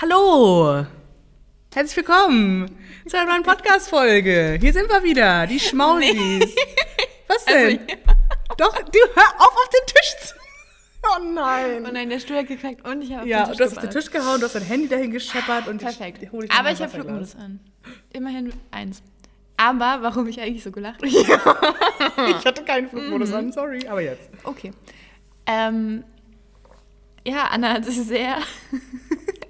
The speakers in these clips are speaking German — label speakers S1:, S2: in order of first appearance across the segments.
S1: Hallo! Herzlich willkommen zu einer neuen Podcast-Folge. Hier sind wir wieder, die Schmausis. Was denn? Doch, du hör auf, auf den Tisch zu. Oh nein.
S2: Oh nein, der Stuhl hat geknackt und ich habe auf
S1: Ja,
S2: den Tisch
S1: du hast auf den. Tisch gehauen, du hast dein Handy dahin gescheppert und
S2: Perfekt.
S1: ich noch
S2: Aber ich habe. Flugmodus an. Immerhin eins. Aber warum ich eigentlich so gelacht habe?
S1: Ich hatte keinen Flugmodus
S2: Mhm.
S1: an, sorry, aber jetzt.
S2: Okay. Ähm, ja, Anna hat sich sehr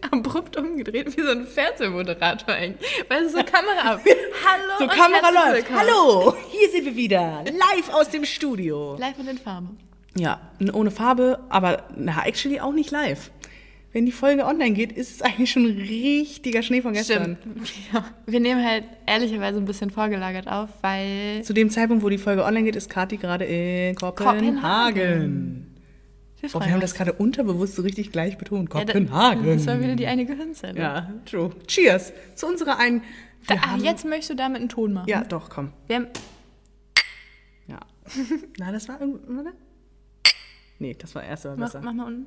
S2: abrupt umgedreht, wie so ein Fernsehmoderator eigentlich. Weil es so Kamera ab. Hallo
S1: So,
S2: und
S1: Kamera läuft.
S2: willkommen.
S1: Hallo, hier sind wir wieder, live aus dem Studio.
S2: Live mit den Farben.
S1: Ja, ohne Farbe, aber na, actually auch nicht live. Wenn die Folge online geht, ist es eigentlich schon richtiger Schnee von gestern.
S2: Stimmt. Ja. Wir nehmen halt ehrlicherweise ein bisschen vorgelagert auf, weil
S1: Zu dem Zeitpunkt, wo die Folge online geht, ist Kathi gerade in Kopenhagen.
S2: Kopenhagen. Wir, freuen
S1: wir haben das gerade unterbewusst so richtig gleich betont.
S2: Ja,
S1: Kopenhagen.
S2: Das war wieder die eine Gehirnzelle.
S1: ja, true. Cheers zu unserer einen.
S2: Da, ah,
S1: haben-
S2: jetzt möchtest du damit einen Ton machen.
S1: Ja, doch, komm.
S2: Wir haben,
S1: Ja. Na, das war. Warte. Nee, das war erst mal
S2: mach,
S1: besser.
S2: mach mal unten.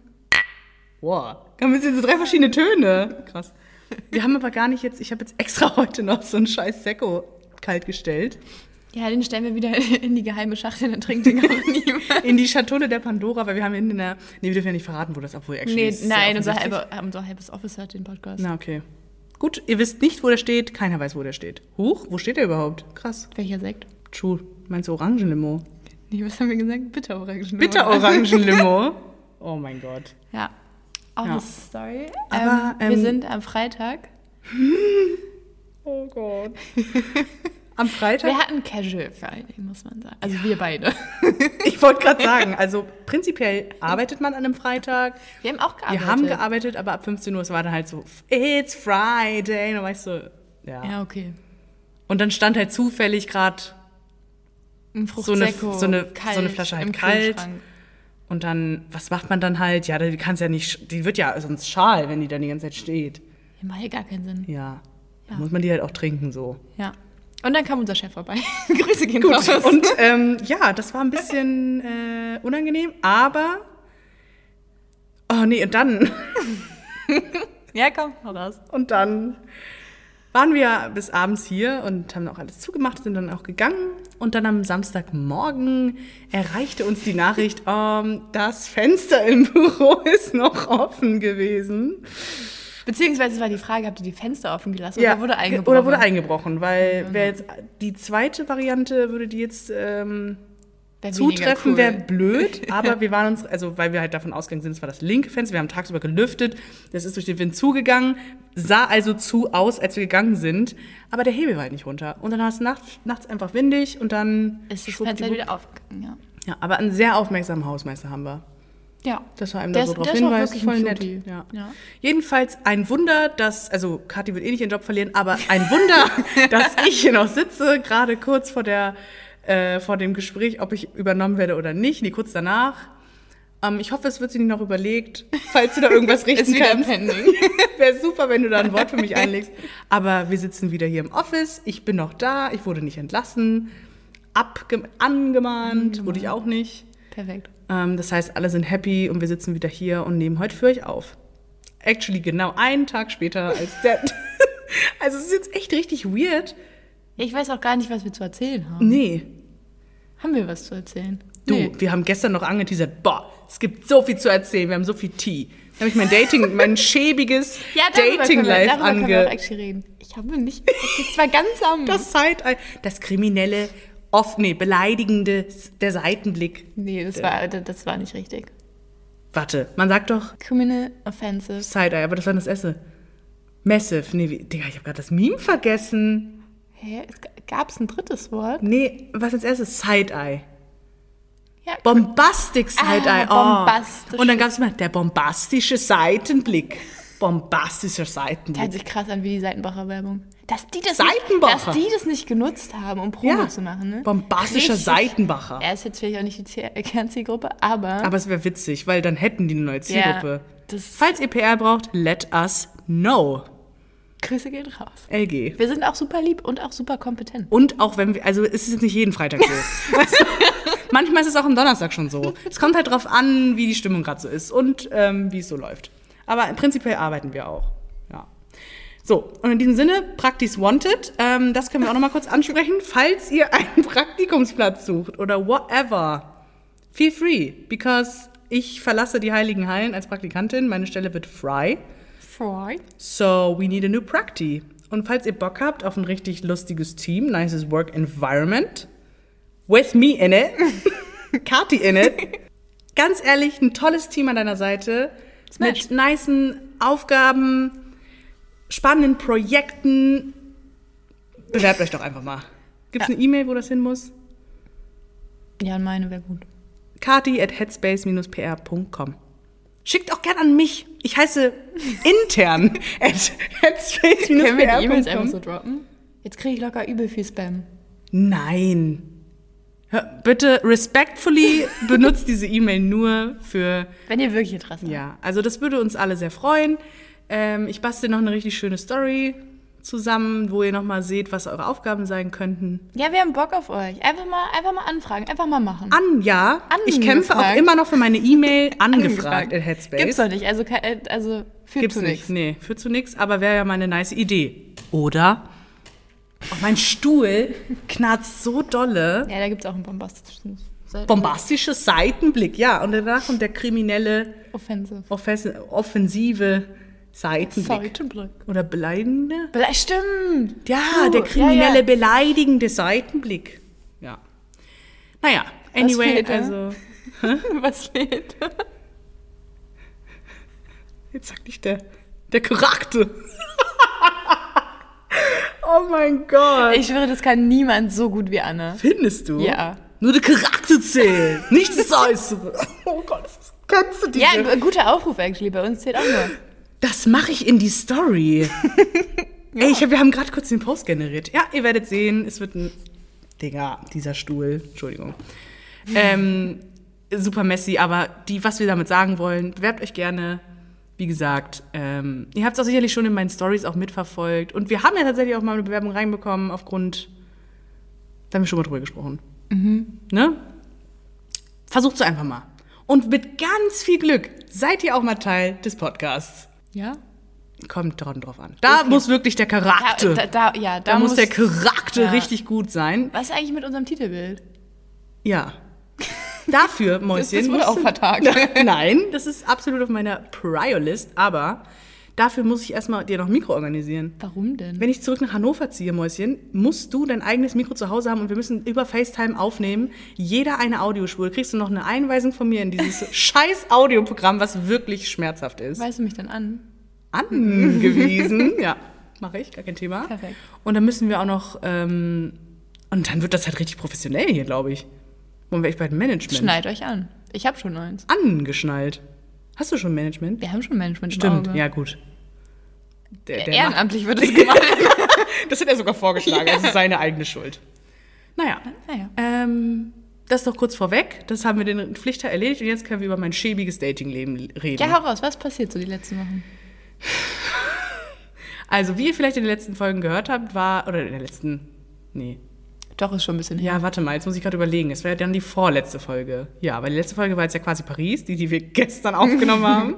S1: Wow. Haben wir jetzt so drei verschiedene Töne. Krass. Wir haben aber gar nicht jetzt, ich habe jetzt extra heute noch so einen scheiß Sekko kalt gestellt.
S2: Ja, den stellen wir wieder in die geheime Schachtel, dann trinkt den auch niemand.
S1: In die Schatulle der Pandora, weil wir haben in der. Nee, wir dürfen ja nicht verraten, wo das obwohl actually
S2: Nee,
S1: ist
S2: nein, unser,
S1: offensichtlich.
S2: halber, unser halbes Office hört den Podcast.
S1: Na, okay. Gut, ihr wisst nicht, wo der steht. Keiner weiß, wo der steht. Huch, wo steht der überhaupt? Krass.
S2: Welcher Sekt?
S1: True. Meinst du Orangenlimo?
S2: Nee, was haben wir gesagt? Bitterorangen.
S1: Bitter-Orangenlimo. oh mein Gott.
S2: Ja. Auch
S1: Ja.
S2: eine Story.
S1: Aber,
S2: ähm, wir
S1: ähm,
S2: sind am Freitag.
S1: Oh Gott. Am Freitag?
S2: Wir hatten Casual Friday, muss man sagen. Also wir beide.
S1: Ich wollte gerade sagen, also prinzipiell arbeitet man an einem Freitag.
S2: Wir haben auch gearbeitet.
S1: Wir haben gearbeitet, aber ab 15 Uhr, es war dann halt so, it's Friday. Und dann war ich so, ja.
S2: Ja, okay.
S1: Und dann stand halt zufällig gerade So eine- so eine-
S2: kalt,
S1: so eine Flasche halt kalt. Und dann, was macht man dann halt? Ja, die kann's ja nicht, die wird ja sonst schal, wenn die dann die ganze Zeit steht.
S2: Ja, macht ja gar keinen Sinn.
S1: Ja. Dann
S2: Ja.
S1: muss man die halt auch trinken so.
S2: Ja. Und dann kam unser Chef vorbei. Grüße gehen
S1: Gut.
S2: raus.
S1: Und ähm, ja, das war ein bisschen äh, unangenehm, aber. Oh nee, und dann.
S2: ja, komm, hau raus.
S1: Und dann waren wir bis abends hier und haben auch alles zugemacht, sind dann auch gegangen. Und dann am Samstagmorgen erreichte uns die Nachricht, ähm, das Fenster im Büro ist noch offen gewesen.
S2: Beziehungsweise war die Frage, habt ihr die Fenster offen gelassen oder wurde eingebrochen?
S1: Oder wurde eingebrochen, weil wer jetzt die zweite Variante würde die jetzt ähm,
S2: Wär
S1: zutreffen,
S2: cool.
S1: wäre blöd. Aber wir waren uns, also weil wir halt davon ausgegangen sind, es war das linke Fenster, wir haben tagsüber gelüftet, das ist durch den Wind zugegangen, sah also zu aus, als wir gegangen sind. Aber der Hebel war halt nicht runter. Und dann war es nachts, nachts einfach windig und dann
S2: Ist das. Fenster wieder aufgegangen, ja.
S1: Ja, aber einen sehr aufmerksamen Hausmeister haben wir.
S2: Ja.
S1: Das war einem da so
S2: ist-
S1: drauf
S2: ist
S1: hinweist, voll nett. Ja.
S2: Ja.
S1: Jedenfalls ein Wunder, dass, also Kathi wird eh nicht ihren Job verlieren, aber ein Wunder, dass ich hier noch sitze, gerade kurz vor der, äh, vor dem Gespräch, ob ich übernommen werde oder nicht, nee, kurz danach. Ähm, ich hoffe, es wird sich nicht noch überlegt, falls du da irgendwas richten
S2: wieder
S1: kannst. Wäre super, wenn du da ein Wort für mich einlegst. Aber wir sitzen wieder hier im Office. Ich bin noch da. Ich wurde nicht entlassen. Abge angemahnt wurde ich auch nicht.
S2: Perfekt.
S1: Ähm, das heißt, alle sind happy und wir sitzen wieder hier und nehmen heute für euch auf. Actually, genau einen Tag später als der. also, es ist jetzt echt richtig weird.
S2: Ich weiß auch gar nicht, was wir zu erzählen haben.
S1: Nee.
S2: Haben wir was zu erzählen?
S1: Du,
S2: Nee.
S1: wir haben gestern noch angeteasert, boah, es gibt so viel zu erzählen, wir haben so viel Tee. Da habe ich mein Dating, mein schäbiges
S2: Ja,
S1: Dating-Life
S2: darüber können wir auch
S1: ange...
S2: reden. Ich habe nicht. Das war ganz am.
S1: Das Side das kriminelle, oft, nee, beleidigende, der Seitenblick.
S2: nee, das war, das war nicht richtig.
S1: Warte, man sagt doch
S2: Criminal Offensive.
S1: Side-Eye, aber das war das Esse. Massive, nee, wie, Digga, ich habe gerade das Meme vergessen.
S2: Hä? Es gab es ein drittes Wort?
S1: Nee, was als erstes? Side-Eye.
S2: Ja.
S1: Bombastic Side-Eye.
S2: Ah,
S1: oh.
S2: bombastisch.
S1: Und dann gab es mal der bombastische Seitenblick. Bombastischer
S2: Das
S1: Seitenblick.
S2: hört sich krass an wie die Seitenbacher Werbung. Dass die das,
S1: Seitenbacher.
S2: nicht, dass die das nicht genutzt haben, um Promo zu machen. Ne?
S1: Bombastischer
S2: Richtig.
S1: Seitenbacher.
S2: Er ist jetzt vielleicht auch nicht die Ziel- Kernzielgruppe, aber.
S1: Aber es wäre witzig, weil dann hätten die eine neue Zielgruppe.
S2: das-
S1: Falls ihr PR braucht, let us know.
S2: Grüße gehen raus.
S1: LG.
S2: Wir sind auch super lieb und auch super kompetent.
S1: Und auch wenn wir, also es ist jetzt nicht jeden Freitag so. Du? Manchmal ist es auch am Donnerstag schon so. Es kommt halt drauf an, wie die Stimmung gerade so ist und ähm, wie es so läuft. Aber prinzipiell arbeiten wir auch. Ja. So, und in diesem Sinne, Praktis Wanted, ähm, das können wir auch noch mal kurz ansprechen. Falls ihr einen Praktikumsplatz sucht oder whatever, feel free, because ich verlasse die Heiligen Hallen als Praktikantin. Meine Stelle wird frei.
S2: Freud.
S1: So, we need a new Practi. Und falls ihr Bock habt auf ein richtig lustiges Team, nices work environment, with me in it, Kati in it, ganz ehrlich, ein tolles Team an deiner Seite,
S2: Smash.
S1: mit nicen Aufgaben, spannenden Projekten. Bewerbt euch doch einfach mal. Gibt es
S2: Ja.
S1: eine E-Mail, wo das hin muss?
S2: Ja, meine wäre gut.
S1: kati at headspace-pr.com. Schickt auch gern an mich. Ich heiße intern at
S2: Können wir die E-Mails einfach
S1: headspace-pr.com.
S2: so droppen? Jetzt kriege ich locker übel viel Spam.
S1: Nein. Bitte respectfully benutzt diese E-Mail nur für
S2: Wenn ihr wirklich Interesse habt.
S1: Ja, also das würde uns alle sehr freuen. Ähm, ich bastel noch eine richtig schöne Story zusammen, wo ihr nochmal seht, was eure Aufgaben sein könnten.
S2: Ja, wir haben Bock auf euch. Einfach mal, einfach mal anfragen, einfach mal machen.
S1: An, ja. Ich
S2: Angefragt.
S1: kämpfe auch immer noch für meine E-Mail angefragt in Headspace.
S2: Gibt's doch nicht. Also, äh, also führt
S1: Gibt's
S2: zu
S1: nicht.
S2: nichts.
S1: Nee, führt zu nichts, aber wäre ja mal eine nice Idee. Oder? Oh, mein Stuhl knarzt so dolle.
S2: Ja, da gibt's auch einen bombastischen Seiten-
S1: Bombastische Seitenblick, ja. Und danach kommt der kriminelle,
S2: Offensive.
S1: offensive Seitenblick.
S2: Seitenblick.
S1: Oder beleidigende?
S2: Bele- Stimmt.
S1: Ja,
S2: Puh,
S1: der kriminelle,
S2: ja, ja.
S1: beleidigende Seitenblick. Ja. Naja, anyway,
S2: da?
S1: also.
S2: Was fehlt?
S1: Jetzt sagt nicht der, der Charakter. oh mein Gott.
S2: Ich schwöre, das kann niemand so gut wie Anne.
S1: Findest du?
S2: Ja.
S1: Nur der Charakter zählt, nicht das Äußere. Oh Gott, das kennst du diese?
S2: Ja, ein guter Aufruf actually. Bei uns zählt auch nur.
S1: Das mache ich in die Story. Ey, ich hab, wir haben gerade kurz den Post generiert. Ja, ihr werdet sehen, es wird ein. Digga, dieser Stuhl. Entschuldigung. Ähm, super messy, aber die, was wir damit sagen wollen, bewerbt euch gerne. Wie gesagt, ähm, ihr habt es auch sicherlich schon in meinen Stories auch mitverfolgt. Und wir haben ja tatsächlich auch mal eine Bewerbung reinbekommen aufgrund. Da haben wir schon mal drüber gesprochen. Ne? Versucht es einfach mal. Und mit ganz viel Glück seid ihr auch mal Teil des Podcasts.
S2: Ja?
S1: Kommt dran drauf an. Da muss wirklich der Charakter.
S2: Da, da, da, ja,
S1: da, muss der Charakter
S2: ja.
S1: richtig gut sein.
S2: Was ist eigentlich mit unserem Titelbild?
S1: Ja. Dafür, Mäuschen.
S2: das wurde
S1: musst
S2: auch vertagt.
S1: Nein, das ist absolut auf meiner Prior-List, aber dafür muss ich erstmal dir noch ein Mikro organisieren.
S2: Warum denn?
S1: Wenn ich zurück nach Hannover ziehe, Mäuschen, musst du dein eigenes Mikro zu Hause haben und wir müssen über FaceTime aufnehmen. Jeder eine Audiospur. Kriegst du noch eine Einweisung von mir in dieses scheiß Audioprogramm, was wirklich schmerzhaft ist.
S2: Weißt du mich denn an?
S1: angewiesen. ja, mache ich, gar kein Thema.
S2: Perfekt.
S1: Und dann müssen wir auch noch, ähm, und dann wird das halt richtig professionell hier, glaube ich. Wollen wir echt bei dem Management.
S2: Schneid euch an. Ich habe schon eins.
S1: Angeschnallt. Hast du schon Management?
S2: Wir haben schon Management im
S1: Stimmt, ja gut. Der, der
S2: Ehrenamtlich wird es gemacht.
S1: macht- das hat er sogar vorgeschlagen, das ist seine eigene Schuld. Naja,
S2: naja.
S1: ähm, das doch kurz vorweg. Das haben wir den Pflichter erledigt und jetzt können wir über mein schäbiges Datingleben reden.
S2: Ja, hau raus. Was passiert so die letzten Wochen?
S1: Also, wie ihr vielleicht in den letzten Folgen gehört habt, war, oder in der letzten, nee,
S2: Doch, ist schon ein bisschen her.
S1: Ja, warte mal, jetzt muss ich gerade überlegen. Es wäre dann die vorletzte Folge. Ja, weil die letzte Folge war jetzt ja quasi Paris, die, die wir gestern aufgenommen haben.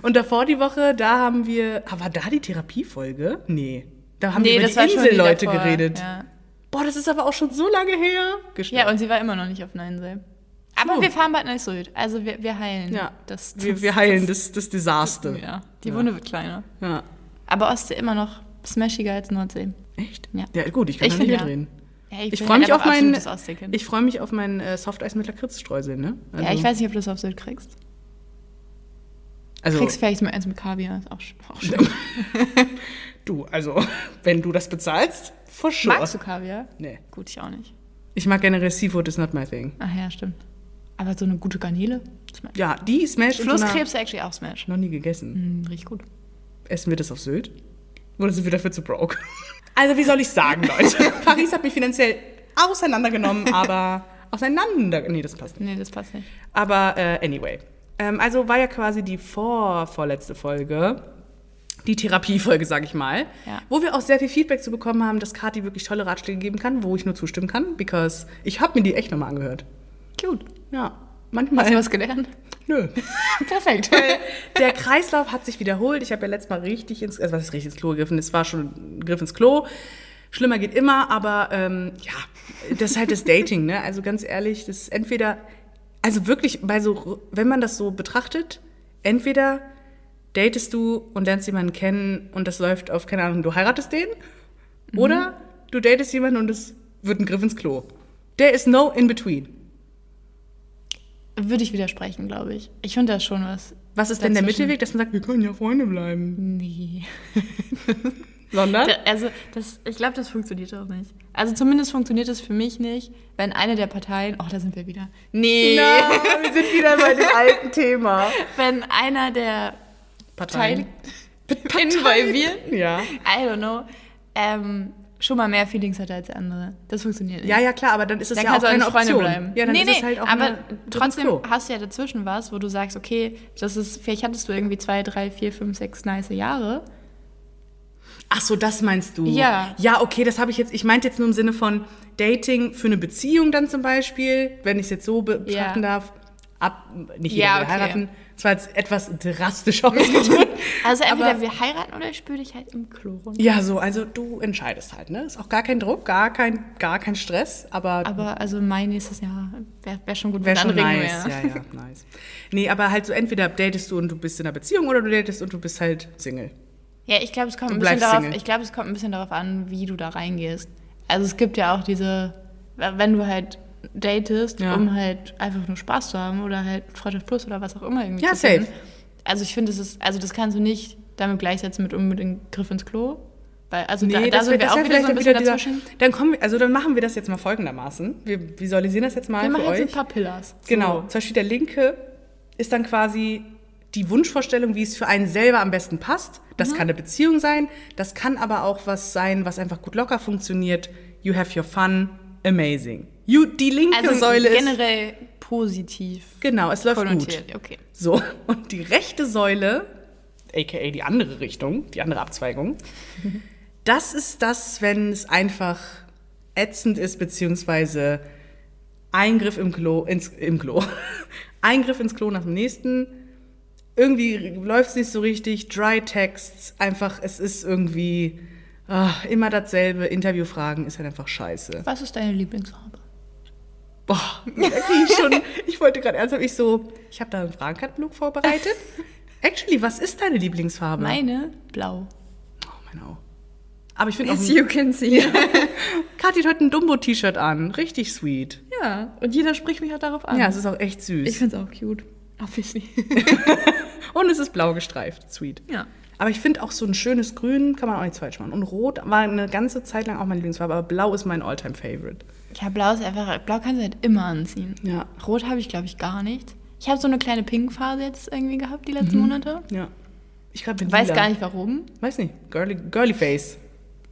S1: Und davor die Woche, da haben wir. Ah, war da die Therapiefolge? Nee. Da haben wir über die
S2: schon die
S1: Inselleute geredet.
S2: Ja.
S1: Boah, das ist aber auch schon so lange her. Gestört.
S2: ja, und sie war immer noch nicht auf Neinsee. Aber
S1: So.
S2: wir fahren bald nach Sylt. Also wir, wir heilen.
S1: ja,
S2: das,
S1: wir, wir heilen das, das Desaster.
S2: Ja, die Wunde wird kleiner.
S1: Ja.
S2: Aber Ostsee immer noch smashiger als Nordsee.
S1: Echt?
S2: Ja.
S1: Ja, gut, ich kann
S2: Ich
S1: da nicht
S2: ja.
S1: mitreden.
S2: Ja,
S1: Ich
S2: bin
S1: freue mich
S2: halt
S1: auf meinen. Ich freue mich auf meinen äh, Softeis mit Lakritzstreusel, ne?
S2: ja, ich weiß nicht, ob du das auf Sylt kriegst.
S1: also,
S2: Kriegst vielleicht mal eins mit Kaviar. Ist auch, auch schön.
S1: du, also, wenn du das bezahlst, for sure.
S2: Magst du Kaviar?
S1: Nee.
S2: Gut, ich auch nicht.
S1: Ich mag generell Seafood, is not my thing.
S2: Ach ja, stimmt. Aber so eine gute Garnele? Smash.
S1: Ja, die Smash in so
S2: Flusskrebs actually auch Smash.
S1: Noch nie gegessen.
S2: Hm, riecht gut.
S1: Essen wir das auf Sylt? Oder sind wir dafür zu broke? Also, wie soll ich sagen, Leute? Paris hat mich finanziell auseinandergenommen, aber auseinander. Nee, das passt nicht.
S2: Nee, das passt nicht.
S1: Aber äh, anyway. Ähm, also war ja quasi die vor, vorletzte Folge. Die Therapiefolge, sage ich mal.
S2: Ja.
S1: Wo wir auch sehr viel Feedback zu bekommen haben, dass Kathi wirklich tolle Ratschläge geben kann, wo ich nur zustimmen kann, because ich habe mir die echt nochmal angehört.
S2: Cute.
S1: Ja. Manchmal.
S2: Hast du was gelernt?
S1: Nö.
S2: Perfekt.
S1: Der Kreislauf hat sich wiederholt. Ich habe ja letztes Mal richtig ins, also was ist richtig ins Klo gegriffen? Es war schon ein Griff ins Klo. Schlimmer geht immer, aber ähm, ja, das ist halt das Dating, ne? Also ganz ehrlich, das ist entweder, also wirklich, bei so, wenn man das so betrachtet, entweder datest du und lernst jemanden kennen und das läuft auf, keine Ahnung, du heiratest den, oder du datest jemanden und es wird ein Griff ins Klo. There is no in between.
S2: Würde ich widersprechen, glaube ich. Ich finde das schon was.
S1: Was ist denn der
S2: dazwischen.
S1: Mittelweg, dass man sagt, wir können ja Freunde bleiben?
S2: Nee.
S1: Sondern?
S2: Also, das, ich glaube, das funktioniert auch nicht. Also, zumindest funktioniert es für mich nicht, wenn eine der Parteien. Oh, da sind wir wieder. Nee.
S1: Na, wir sind wieder bei dem alten Thema.
S2: Wenn einer der
S1: Parteien.
S2: Parteien involviert,
S1: Ja.
S2: I don't know, ähm, schon mal mehr Feelings hat als der andere. Das funktioniert nicht.
S1: Ja, ja, klar, aber dann ist es
S2: Dann
S1: ja auch
S2: auch
S1: keine
S2: Freunde
S1: Option.
S2: bleiben.
S1: Ja, dann
S2: nee,
S1: ist
S2: nee,
S1: es halt auch
S2: aber
S1: eine-
S2: trotzdem
S1: Klo.
S2: hast du ja dazwischen was, wo du sagst, okay, das ist, vielleicht hattest du irgendwie zwei, drei, vier, fünf, sechs nice Jahre.
S1: Ach so, das meinst du?
S2: Ja.
S1: Ja, okay, das habe ich jetzt. Ich meinte jetzt nur im Sinne von Dating für eine Beziehung dann zum Beispiel, wenn ich es jetzt so be-
S2: Ja.
S1: betrachten darf. Ab, nicht jeder
S2: Ja,
S1: will
S2: okay.
S1: heiraten. Das war jetzt etwas drastisch ausgedrückt.
S2: Also entweder
S1: Aber-
S2: wir heiraten oder ich spüre dich halt im Klo runter.
S1: ja, so, also du entscheidest halt, ne? Ist auch gar kein Druck, gar kein, gar kein Stress, aber,
S2: Aber also mein nächstes Jahr wäre wär schon gut,
S1: wäre
S2: wenn
S1: schon nice.
S2: wär.
S1: Ja, ja, nice. Nee, aber halt so entweder datest du und du bist in einer Beziehung oder du datest und du bist halt Single.
S2: Ja, ich glaube, es kommt
S1: Du
S2: ein bisschen
S1: bleibst
S2: darauf,
S1: Single.
S2: ich glaube, es kommt ein bisschen darauf an, wie du da reingehst. Also es gibt ja auch diese, wenn du halt datest,
S1: Ja.
S2: um halt einfach nur Spaß zu haben oder halt Freundschaft Plus oder was auch immer irgendwie
S1: Ja,
S2: finden.
S1: safe.
S2: Also ich finde, ist, also das kannst du nicht damit gleichsetzen mit unbedingt Griff ins Klo. Weil, also
S1: Nee,
S2: da, da
S1: das
S2: sind wir
S1: das
S2: auch wieder so ein bisschen
S1: dieser-
S2: dazwischen.
S1: Dann kommen wir, also dann machen wir das jetzt mal folgendermaßen. Wir visualisieren das jetzt mal
S2: Wir
S1: für
S2: machen jetzt
S1: euch.
S2: ein paar Pillars.
S1: Genau. Zum Beispiel der linke ist dann quasi die Wunschvorstellung, wie es für einen selber am besten passt.
S2: Mhm.
S1: Das kann eine Beziehung sein, das kann aber auch was sein, was einfach gut locker funktioniert. You have your fun, amazing. Die linke
S2: Also
S1: Säule ist
S2: generell positiv
S1: genau, es läuft gut.
S2: konnotiert. Okay.
S1: So und die rechte Säule, aka die andere Richtung, die andere Abzweigung, das ist das, wenn es einfach ätzend ist beziehungsweise Eingriff im Klo ins im Klo, Eingriff ins Klo nach dem nächsten. Irgendwie läuft es nicht so richtig, Dry Texts, einfach es ist irgendwie ah, immer dasselbe. Interviewfragen ist halt einfach scheiße.
S2: Was ist deine Lieblingsfarbe?
S1: Boah, da krieg ich schon. Ich wollte gerade ernsthaft, ich so, ich habe da einen Fragenkatalog vorbereitet. Actually, was ist deine Lieblingsfarbe?
S2: Meine blau.
S1: Oh, meine auch. Aber ich finde auch,
S2: As you can see.
S1: Kathi hat heute ein Dumbo-T-Shirt an. Richtig sweet.
S2: Ja, und jeder spricht mich auch darauf an.
S1: Ja, es ist auch echt süß.
S2: Ich finde es auch cute. Obviously.
S1: Und es ist blau gestreift. Sweet.
S2: ja.
S1: Aber ich finde auch so ein schönes Grün kann man auch nichts falsch machen. Und Rot war eine ganze Zeit lang auch meine Lieblingsfarbe, aber Blau ist mein Alltime-Favorite.
S2: Ja, blau ist einfach, blau kannst du halt immer anziehen.
S1: Ja.
S2: Rot habe ich, glaube ich, gar nicht. Ich habe so eine kleine Pink-Phase jetzt irgendwie gehabt, die letzten Monate.
S1: Ja. Ich glaube
S2: Weiß
S1: Mhm.
S2: Gar nicht warum.
S1: Weiß nicht. Girly, girly Face.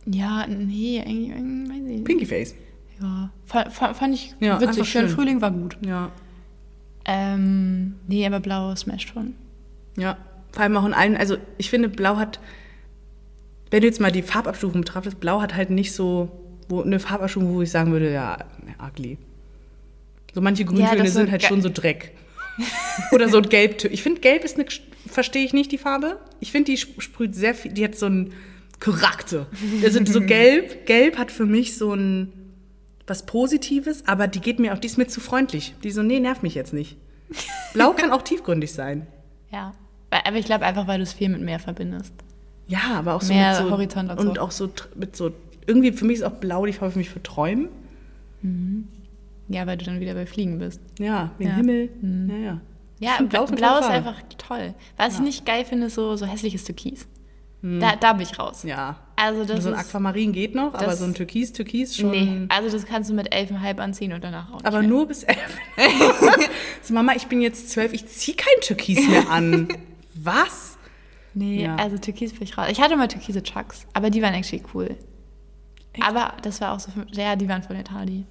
S2: Ja, nee, irgendwie, irgendwie weiß ich nicht.
S1: Pinky Face.
S2: Ja, fand, fand, ich
S1: Ja,
S2: witzig. schön. Frühling war gut.
S1: Ja.
S2: Ähm, nee, aber blau smasht schon.
S1: Ja, vor allem auch in allen, also ich finde, Blau hat, wenn du jetzt mal die Farbabstufung betrachtest, Blau hat halt nicht so wo, eine Farbabstufung, wo ich sagen würde, ja, ugly. So manche Grüntöne
S2: so
S1: sind halt schon so Dreck. Oder so ein Gelbtöne. Ich finde, Gelb ist eine, verstehe ich nicht die Farbe. Ich finde, die sp- sprüht sehr viel, die hat so einen Charakter. Also so Gelb, Gelb hat für mich so ein, was Positives, aber die geht mir auch, die ist mir zu freundlich. Die so, nee, nerv mich jetzt nicht. Blau kann auch tiefgründig sein.
S2: Ja. Aber ich glaube einfach, weil du es viel mit Meer verbindest.
S1: Ja, aber auch so
S2: Mehr
S1: mit so
S2: Horizont und so.
S1: und auch so mit so irgendwie für mich ist auch blau Farbe für mich für Träumen.
S2: Ja, weil du dann wieder bei Fliegen bist.
S1: Ja, wie
S2: Ja. Mhm.
S1: Himmel. Ja, ja.
S2: Ja,
S1: Ich find
S2: blau, blau ist einfach toll. Was ich nicht geil finde, ist so, so hässliches Türkis. Da, da bin ich raus.
S1: Ja.
S2: Also das
S1: so ein Aquamarin geht noch, aber so ein Türkis, Türkis schon.
S2: Nee, also das kannst du mit elfenhalb anziehen und danach auch
S1: Aber nur bis elf. so, Mama, ich bin jetzt zwölf, ich zieh kein Türkis mehr an. Was?
S2: Nee,
S1: Ja.
S2: also Türkis bin ich raus. Ich hatte mal türkise Chucks, aber die waren actually cool. Aber das war auch so, ja, die waren von Ed Hardy.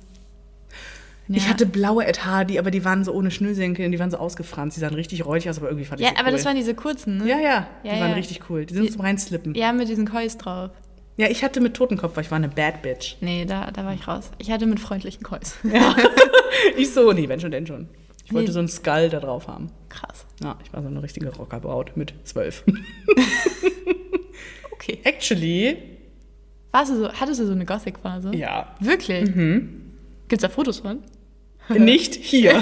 S2: Ja.
S1: Ich hatte blaue Ed Hardy, aber die waren so ohne Schnürsenkel die waren so ausgefranst. Die sahen richtig räudig aus, aber irgendwie fand ich
S2: Ja,
S1: sie
S2: aber
S1: cool.
S2: das waren diese kurzen, ne?
S1: Ja, ja, die
S2: Ja,
S1: waren
S2: ja.
S1: richtig cool. Die sind
S2: Die-
S1: zum Reinslippen.
S2: Ja, mit diesen Kois drauf.
S1: Ja, ich hatte mit Totenkopf, weil ich war eine Bad Bitch.
S2: Nee, da, da war ich raus. Ich hatte mit freundlichen Kois.
S1: Ja. ich so, nee, wenn schon, denn schon. Ich wollte
S2: Nee.
S1: so einen Skull da drauf haben.
S2: Krass.
S1: Ja, ich war so eine richtige Rockerbraut mit zwölf.
S2: Okay.
S1: Actually,
S2: Warst du so, hattest du so eine Gothic-Phase?
S1: ja,
S2: Wirklich? Gibt's da Fotos von?
S1: nicht hier.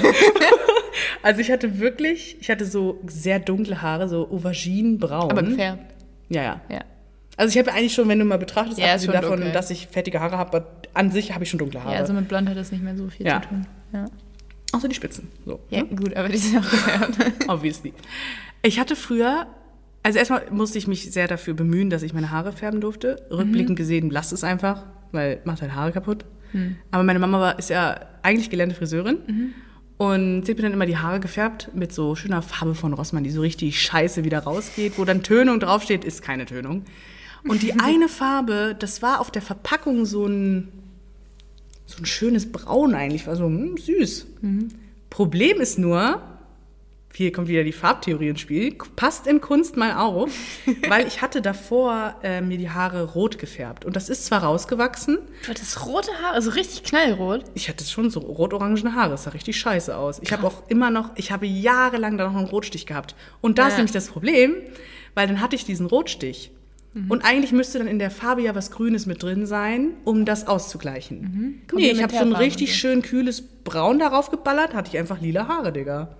S1: also ich hatte wirklich, ich hatte so sehr dunkle Haare, so auberginenbraun.
S2: Aber gefärbt.
S1: Ja, ja.
S2: Ja.
S1: Also ich habe eigentlich schon, wenn du mal betrachtest,
S2: Ja,
S1: abgesehen davon,
S2: dunkel.
S1: dass ich fettige Haare habe, aber an sich habe ich schon dunkle Haare.
S2: Ja, also mit Blond hat das nicht mehr so viel
S1: Ja.
S2: zu tun. Ja.
S1: Außer die Spitzen. So.
S2: ja, gut, aber die sind auch gefärbt.
S1: Obviously. Ich hatte früher, also erstmal musste ich mich sehr dafür bemühen, dass ich meine Haare färben durfte. Rückblickend gesehen, lass es einfach, weil macht deine Haare kaputt. Aber meine Mama war, ist ja eigentlich gelernte Friseurin. Und sie hat mir dann immer die Haare gefärbt mit so schöner Farbe von Rossmann, die so richtig scheiße wieder rausgeht, wo dann Tönung draufsteht, ist keine Tönung. Und die eine Farbe, das war auf der Verpackung so ein, so ein schönes Braun eigentlich, war so hm, süß. Problem ist nur, hier kommt wieder die Farbtheorie ins Spiel, passt in Kunst mal auf, weil ich hatte davor äh, mir die Haare rot gefärbt. Und das ist zwar rausgewachsen,
S2: Du hattest rote Haare, also richtig knallrot.
S1: ich hatte schon so rot-orangene Haare, das sah richtig scheiße aus. Ich habe auch immer noch, ich habe jahrelang da noch einen Rotstich gehabt. Und da ist
S2: Ja.
S1: nämlich das Problem, weil dann hatte ich diesen Rotstich.
S2: Mhm.
S1: Und eigentlich müsste dann in der Farbe ja was Grünes mit drin sein, um das auszugleichen. Nee, ich habe so ein richtig schön kühles Braun darauf geballert, hatte ich einfach lila Haare, Digga.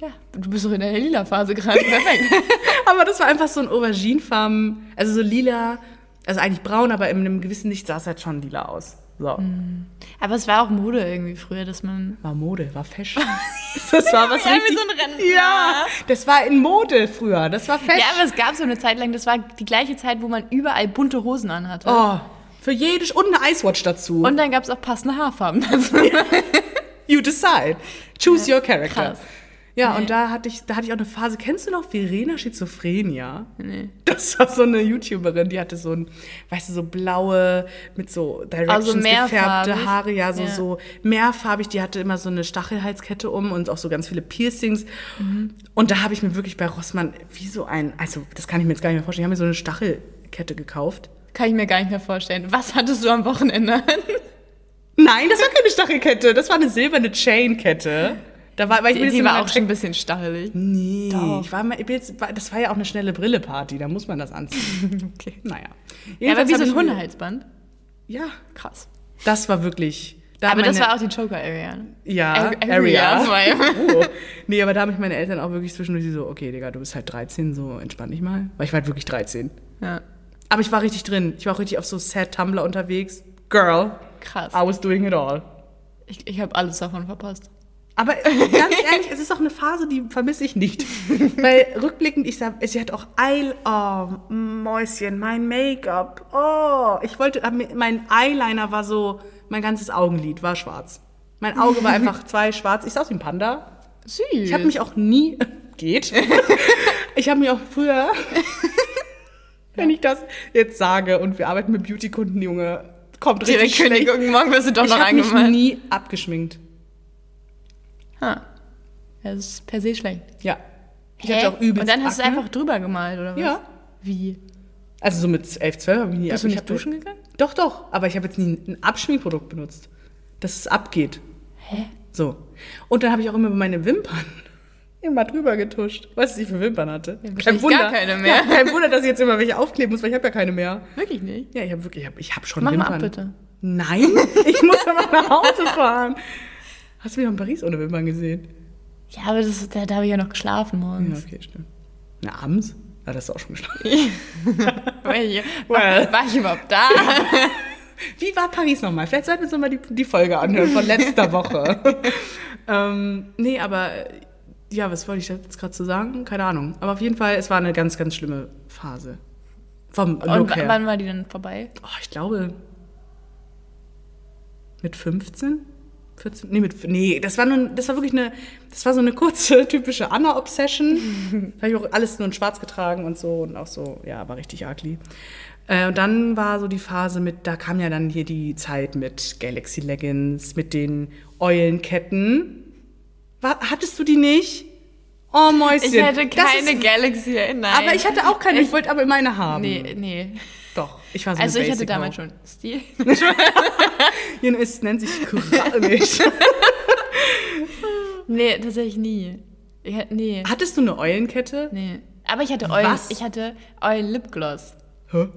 S2: Ja, du bist doch in der lila Phase gerade. Perfekt.
S1: Aber das war einfach so ein Auberginefarben, also so lila, also eigentlich braun, aber in einem gewissen Licht sah es halt schon lila aus. So.
S2: Mhm. Aber es war auch Mode irgendwie früher, dass man.
S1: War Mode, war Fashion. Das war was
S2: Ja,
S1: richtig.
S2: so.
S1: Ja, das war in Mode früher. Das war Fashion.
S2: Ja, aber es gab so eine Zeit lang, das war die gleiche Zeit, wo man überall bunte Hosen anhatte.
S1: oh, für jede und eine Icewatch dazu.
S2: Und dann gab es auch passende Haarfarben dazu.
S1: you decide. Choose your character.
S2: Krass.
S1: Ja,
S2: Nee.
S1: und da hatte ich, da hatte ich auch eine Phase. Kennst du noch Verena Schizophrenia?
S2: Nee.
S1: Das war so eine YouTuberin, die hatte so ein, weißt du, so blaue, mit so Directions
S2: Also
S1: gefärbte Haare, ja, so,
S2: Ja.
S1: so mehrfarbig. Die hatte immer so eine Stachelhalskette um und auch so ganz viele Piercings. Und da habe ich mir wirklich bei Rossmann wie so ein, also das kann ich mir jetzt gar nicht mehr vorstellen, ich habe mir so eine Stachelkette gekauft.
S2: Kann ich mir gar nicht mehr vorstellen. Was hattest du am Wochenende?
S1: Nein, das war keine Stachelkette, das war eine silberne Chainkette. Da war, war ich
S2: Die,
S1: mir
S2: die war
S1: immer
S2: auch schon ein bisschen stachelig.
S1: Nee,
S2: Doch.
S1: ich war mal, ich bin jetzt, das war ja auch eine schnelle Brille-Party, da muss man das anziehen.
S2: Okay.
S1: naja.
S2: Ja, aber wie so ein Hundehalsband.
S1: Ja,
S2: Krass.
S1: das war wirklich. Da
S2: aber
S1: haben
S2: das
S1: meine-
S2: war auch die Joker-Area.
S1: Ja,
S2: Area.
S1: Area. Oh. Nee, aber da haben mich meine Eltern auch wirklich zwischendurch so, okay, Digga, du bist halt 13, so entspann dich mal. Weil ich war halt wirklich 13.
S2: Ja.
S1: Aber ich war richtig drin. Ich war auch richtig auf so Sad Tumblr unterwegs. Girl,
S2: Krass.
S1: I was doing it all.
S2: Ich, ich habe alles davon verpasst.
S1: Aber ganz ehrlich, es ist auch eine Phase, die vermisse ich nicht. Weil rückblickend, ich sag, sie hat auch Eil, oh, Mäuschen, mein Make-up, oh. Ich wollte, mein Eyeliner war so, mein ganzes Augenlid war schwarz. Mein Auge war einfach zwei schwarz. Ich sah aus wie ein Panda.
S2: Süß.
S1: Ich habe mich auch nie, geht. Ich habe mich auch früher, wenn ich das jetzt sage und wir arbeiten mit Beauty-Kunden, Junge, kommt
S2: direkt
S1: richtig schlecht.
S2: Kündigung. Morgen wirst du doch
S1: Ich
S2: noch
S1: habe mich nie abgeschminkt.
S2: Ha. Das ist per se schlecht.
S1: Ja. Ich
S2: Hä?
S1: hatte auch übelst
S2: Und dann hast du
S1: Akne.
S2: einfach drüber gemalt, oder was?
S1: Ja.
S2: Wie?
S1: Also so mit 11, 12 habe ich nie
S2: Bist du
S1: ich
S2: nicht duschen gegangen?
S1: Doch, doch. Aber ich habe jetzt nie ein Abschminkprodukt benutzt. Dass es abgeht.
S2: Hä?
S1: So. Und dann habe ich auch immer meine Wimpern immer drüber getuscht. Weißt du, was ich für Wimpern hatte?
S2: Ja, wahrscheinlich gar keine mehr.
S1: Ja, kein Wunder, dass ich jetzt immer welche aufkleben muss, weil ich habe ja keine mehr.
S2: Wirklich nicht?
S1: Ja, ich habe wirklich, ich habe ich hab schon
S2: Mach mal
S1: Wimpern.
S2: ab, bitte.
S1: Nein, ich muss immer nach Hause fahren. Hast du mich auch in Paris ohne Wimpern gesehen?
S2: Ja, aber das, da, da habe ich ja noch geschlafen
S1: Ja,
S2: morgens.
S1: okay, stimmt. Na, abends? Ja, das ist auch schon geschlafen.
S2: War, ich,
S1: Well.
S2: war, ich überhaupt da?
S1: Wie war Paris nochmal? Vielleicht sollten wir uns nochmal die, die Folge anhören von letzter Woche. ähm, nee, aber äh, ja, was wollte ich jetzt gerade zu sagen? Keine Ahnung. Aber auf jeden Fall, es war eine ganz, ganz schlimme Phase. Vom
S2: Und
S1: Look
S2: w-
S1: her.
S2: wann war die denn vorbei?
S1: Oh, ich glaube mit 15? 14? Nee, mit, nee, das war nun, das war wirklich eine, das war so eine kurze, typische Anna-Obsession. da habe ich auch alles nur in schwarz getragen und so und auch so, ja, war richtig ugly. Äh, und dann war so die Phase mit, da kam ja dann hier die Zeit mit Galaxy Leggings, mit den Eulenketten. War, hattest du die nicht? Oh, Mäuschen.
S2: Ich hatte keine
S1: ist-
S2: Galaxy, nein.
S1: Aber ich hatte auch keine, ich wollte aber immer eine haben.
S2: Nee, nee.
S1: Doch, ich war so
S2: Also ich hatte damals
S1: Ho.
S2: schon Stil.
S1: Hier es nennt sich Kura- nee.
S2: Tatsächlich nie. Ich, nee,
S1: Hattest du eine Eulenkette?
S2: nee. Aber ich hatte Eulen,
S1: Was?
S2: ich hatte Eulen Lipgloss.
S1: Hä?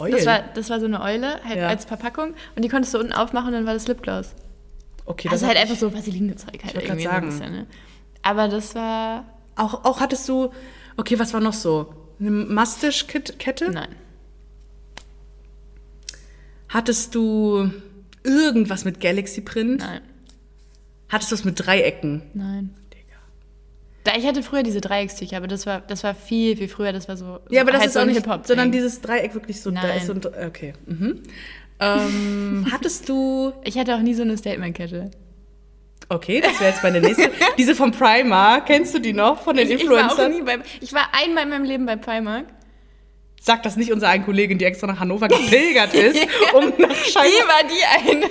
S1: Eulen?
S2: Das war, das war so eine Eule, halt
S1: Ja.
S2: als Verpackung. Und die konntest du unten aufmachen und dann war das Lipgloss.
S1: okay,
S2: also
S1: das
S2: halt
S1: hatte
S2: einfach so Vaseline-Zeug halt
S1: wollte
S2: irgendwie
S1: sagen.
S2: bisschen, ne? Aber das war,
S1: Auch, auch hattest du, okay, was war noch so? Eine Mastisch-Kette?
S2: nein.
S1: Hattest du irgendwas mit Galaxy Print?
S2: Nein,
S1: Hattest du es mit Dreiecken?
S2: nein. Da, ich hatte früher diese Dreieckstücher, aber das war, das war viel, viel früher. Das war so,
S1: Ja, aber das
S2: halt
S1: ist
S2: so
S1: auch nicht,
S2: Hip-Hop.
S1: sondern dieses Dreieck wirklich so, da
S2: Nein.
S1: ist so ein, okay. Mhm. Ähm, hattest du,
S2: Ich hatte auch nie so eine Statement-Kette.
S1: okay, das wäre jetzt meine nächste, diese von Primark, kennst du die noch, von den
S2: Ich, ich war auch
S1: Influencern?
S2: nie beim, ich war einmal in meinem Leben bei Primark.
S1: Sagt das nicht unsere eine Kollegin, die extra nach Hannover gepilgert ist, um nach
S2: Die
S1: Scheiße...
S2: war die eine.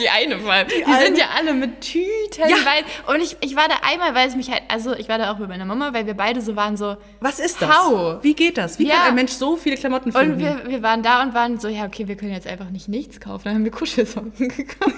S2: Die eine vor allem. Die,
S1: eine.
S2: sind ja alle mit Tüten.
S1: Ja.
S2: Weil, und ich, ich war da einmal, weil es mich halt, also ich war da auch mit meiner Mama, weil wir beide so waren so.
S1: Was ist das?
S2: How?
S1: Wie geht das? Wie
S2: Ja.
S1: kann ein Mensch so viele Klamotten finden?
S2: Und wir, wir waren da und waren so, ja, okay, wir können jetzt einfach nicht nichts kaufen. Dann haben wir Kuschelsocken gekauft.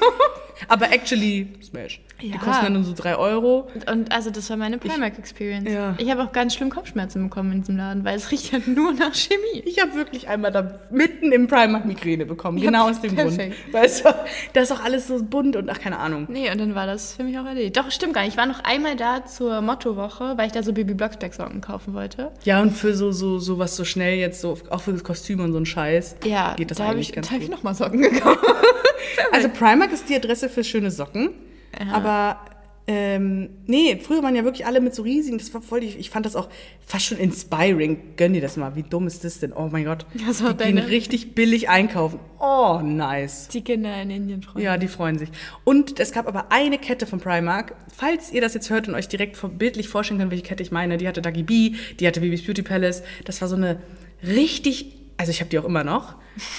S1: Aber actually, Smash. Die
S2: Ja.
S1: kosten dann nur so 3 Euro.
S2: Und, und also das war meine Primark-Experience.
S1: Ja.
S2: Ich habe auch ganz schlimm Kopfschmerzen bekommen in diesem Laden, weil es riecht ja nur nach Chemie.
S1: Ich habe wirklich einmal da mitten im Primark Migräne bekommen. Genau aus dem
S2: perfekt.
S1: Grund. Weil es war, da ist auch alles so bunt und ach, keine Ahnung.
S2: Nee, und dann war das für mich auch erledigt. Doch, stimmt gar nicht. Ich war noch einmal da zur Mottowoche, weil ich da so Baby Blocksberg-Socken kaufen wollte.
S1: Ja, und für so, so, so was so schnell jetzt, so, auch für das Kostüm und so ein Scheiß,
S2: Ja,
S1: geht das
S2: da habe
S1: eigentlich
S2: ich,
S1: ganz
S2: da hab ich
S1: gut.
S2: nochmal Socken gekauft.
S1: Also Primark ist die Adresse für schöne Socken. Aber ähm, nee, früher waren ja wirklich alle mit so riesigen, das war voll, ich, ich fand das auch fast schon inspiring. Gönn dir das mal, wie dumm ist das denn? Oh mein Gott.
S2: Ja, so
S1: die gehen
S2: deine-
S1: richtig billig einkaufen. Oh, nice.
S2: Die Kinder in Indien freuen.
S1: Ja, die freuen sich. Und es gab aber eine Kette von Primark. Falls ihr das jetzt hört und euch direkt bildlich vorstellen könnt, welche Kette ich meine, die hatte Dagi B, die hatte Bibis Beauty Palace. Das war so eine richtig, also ich habe die auch immer noch.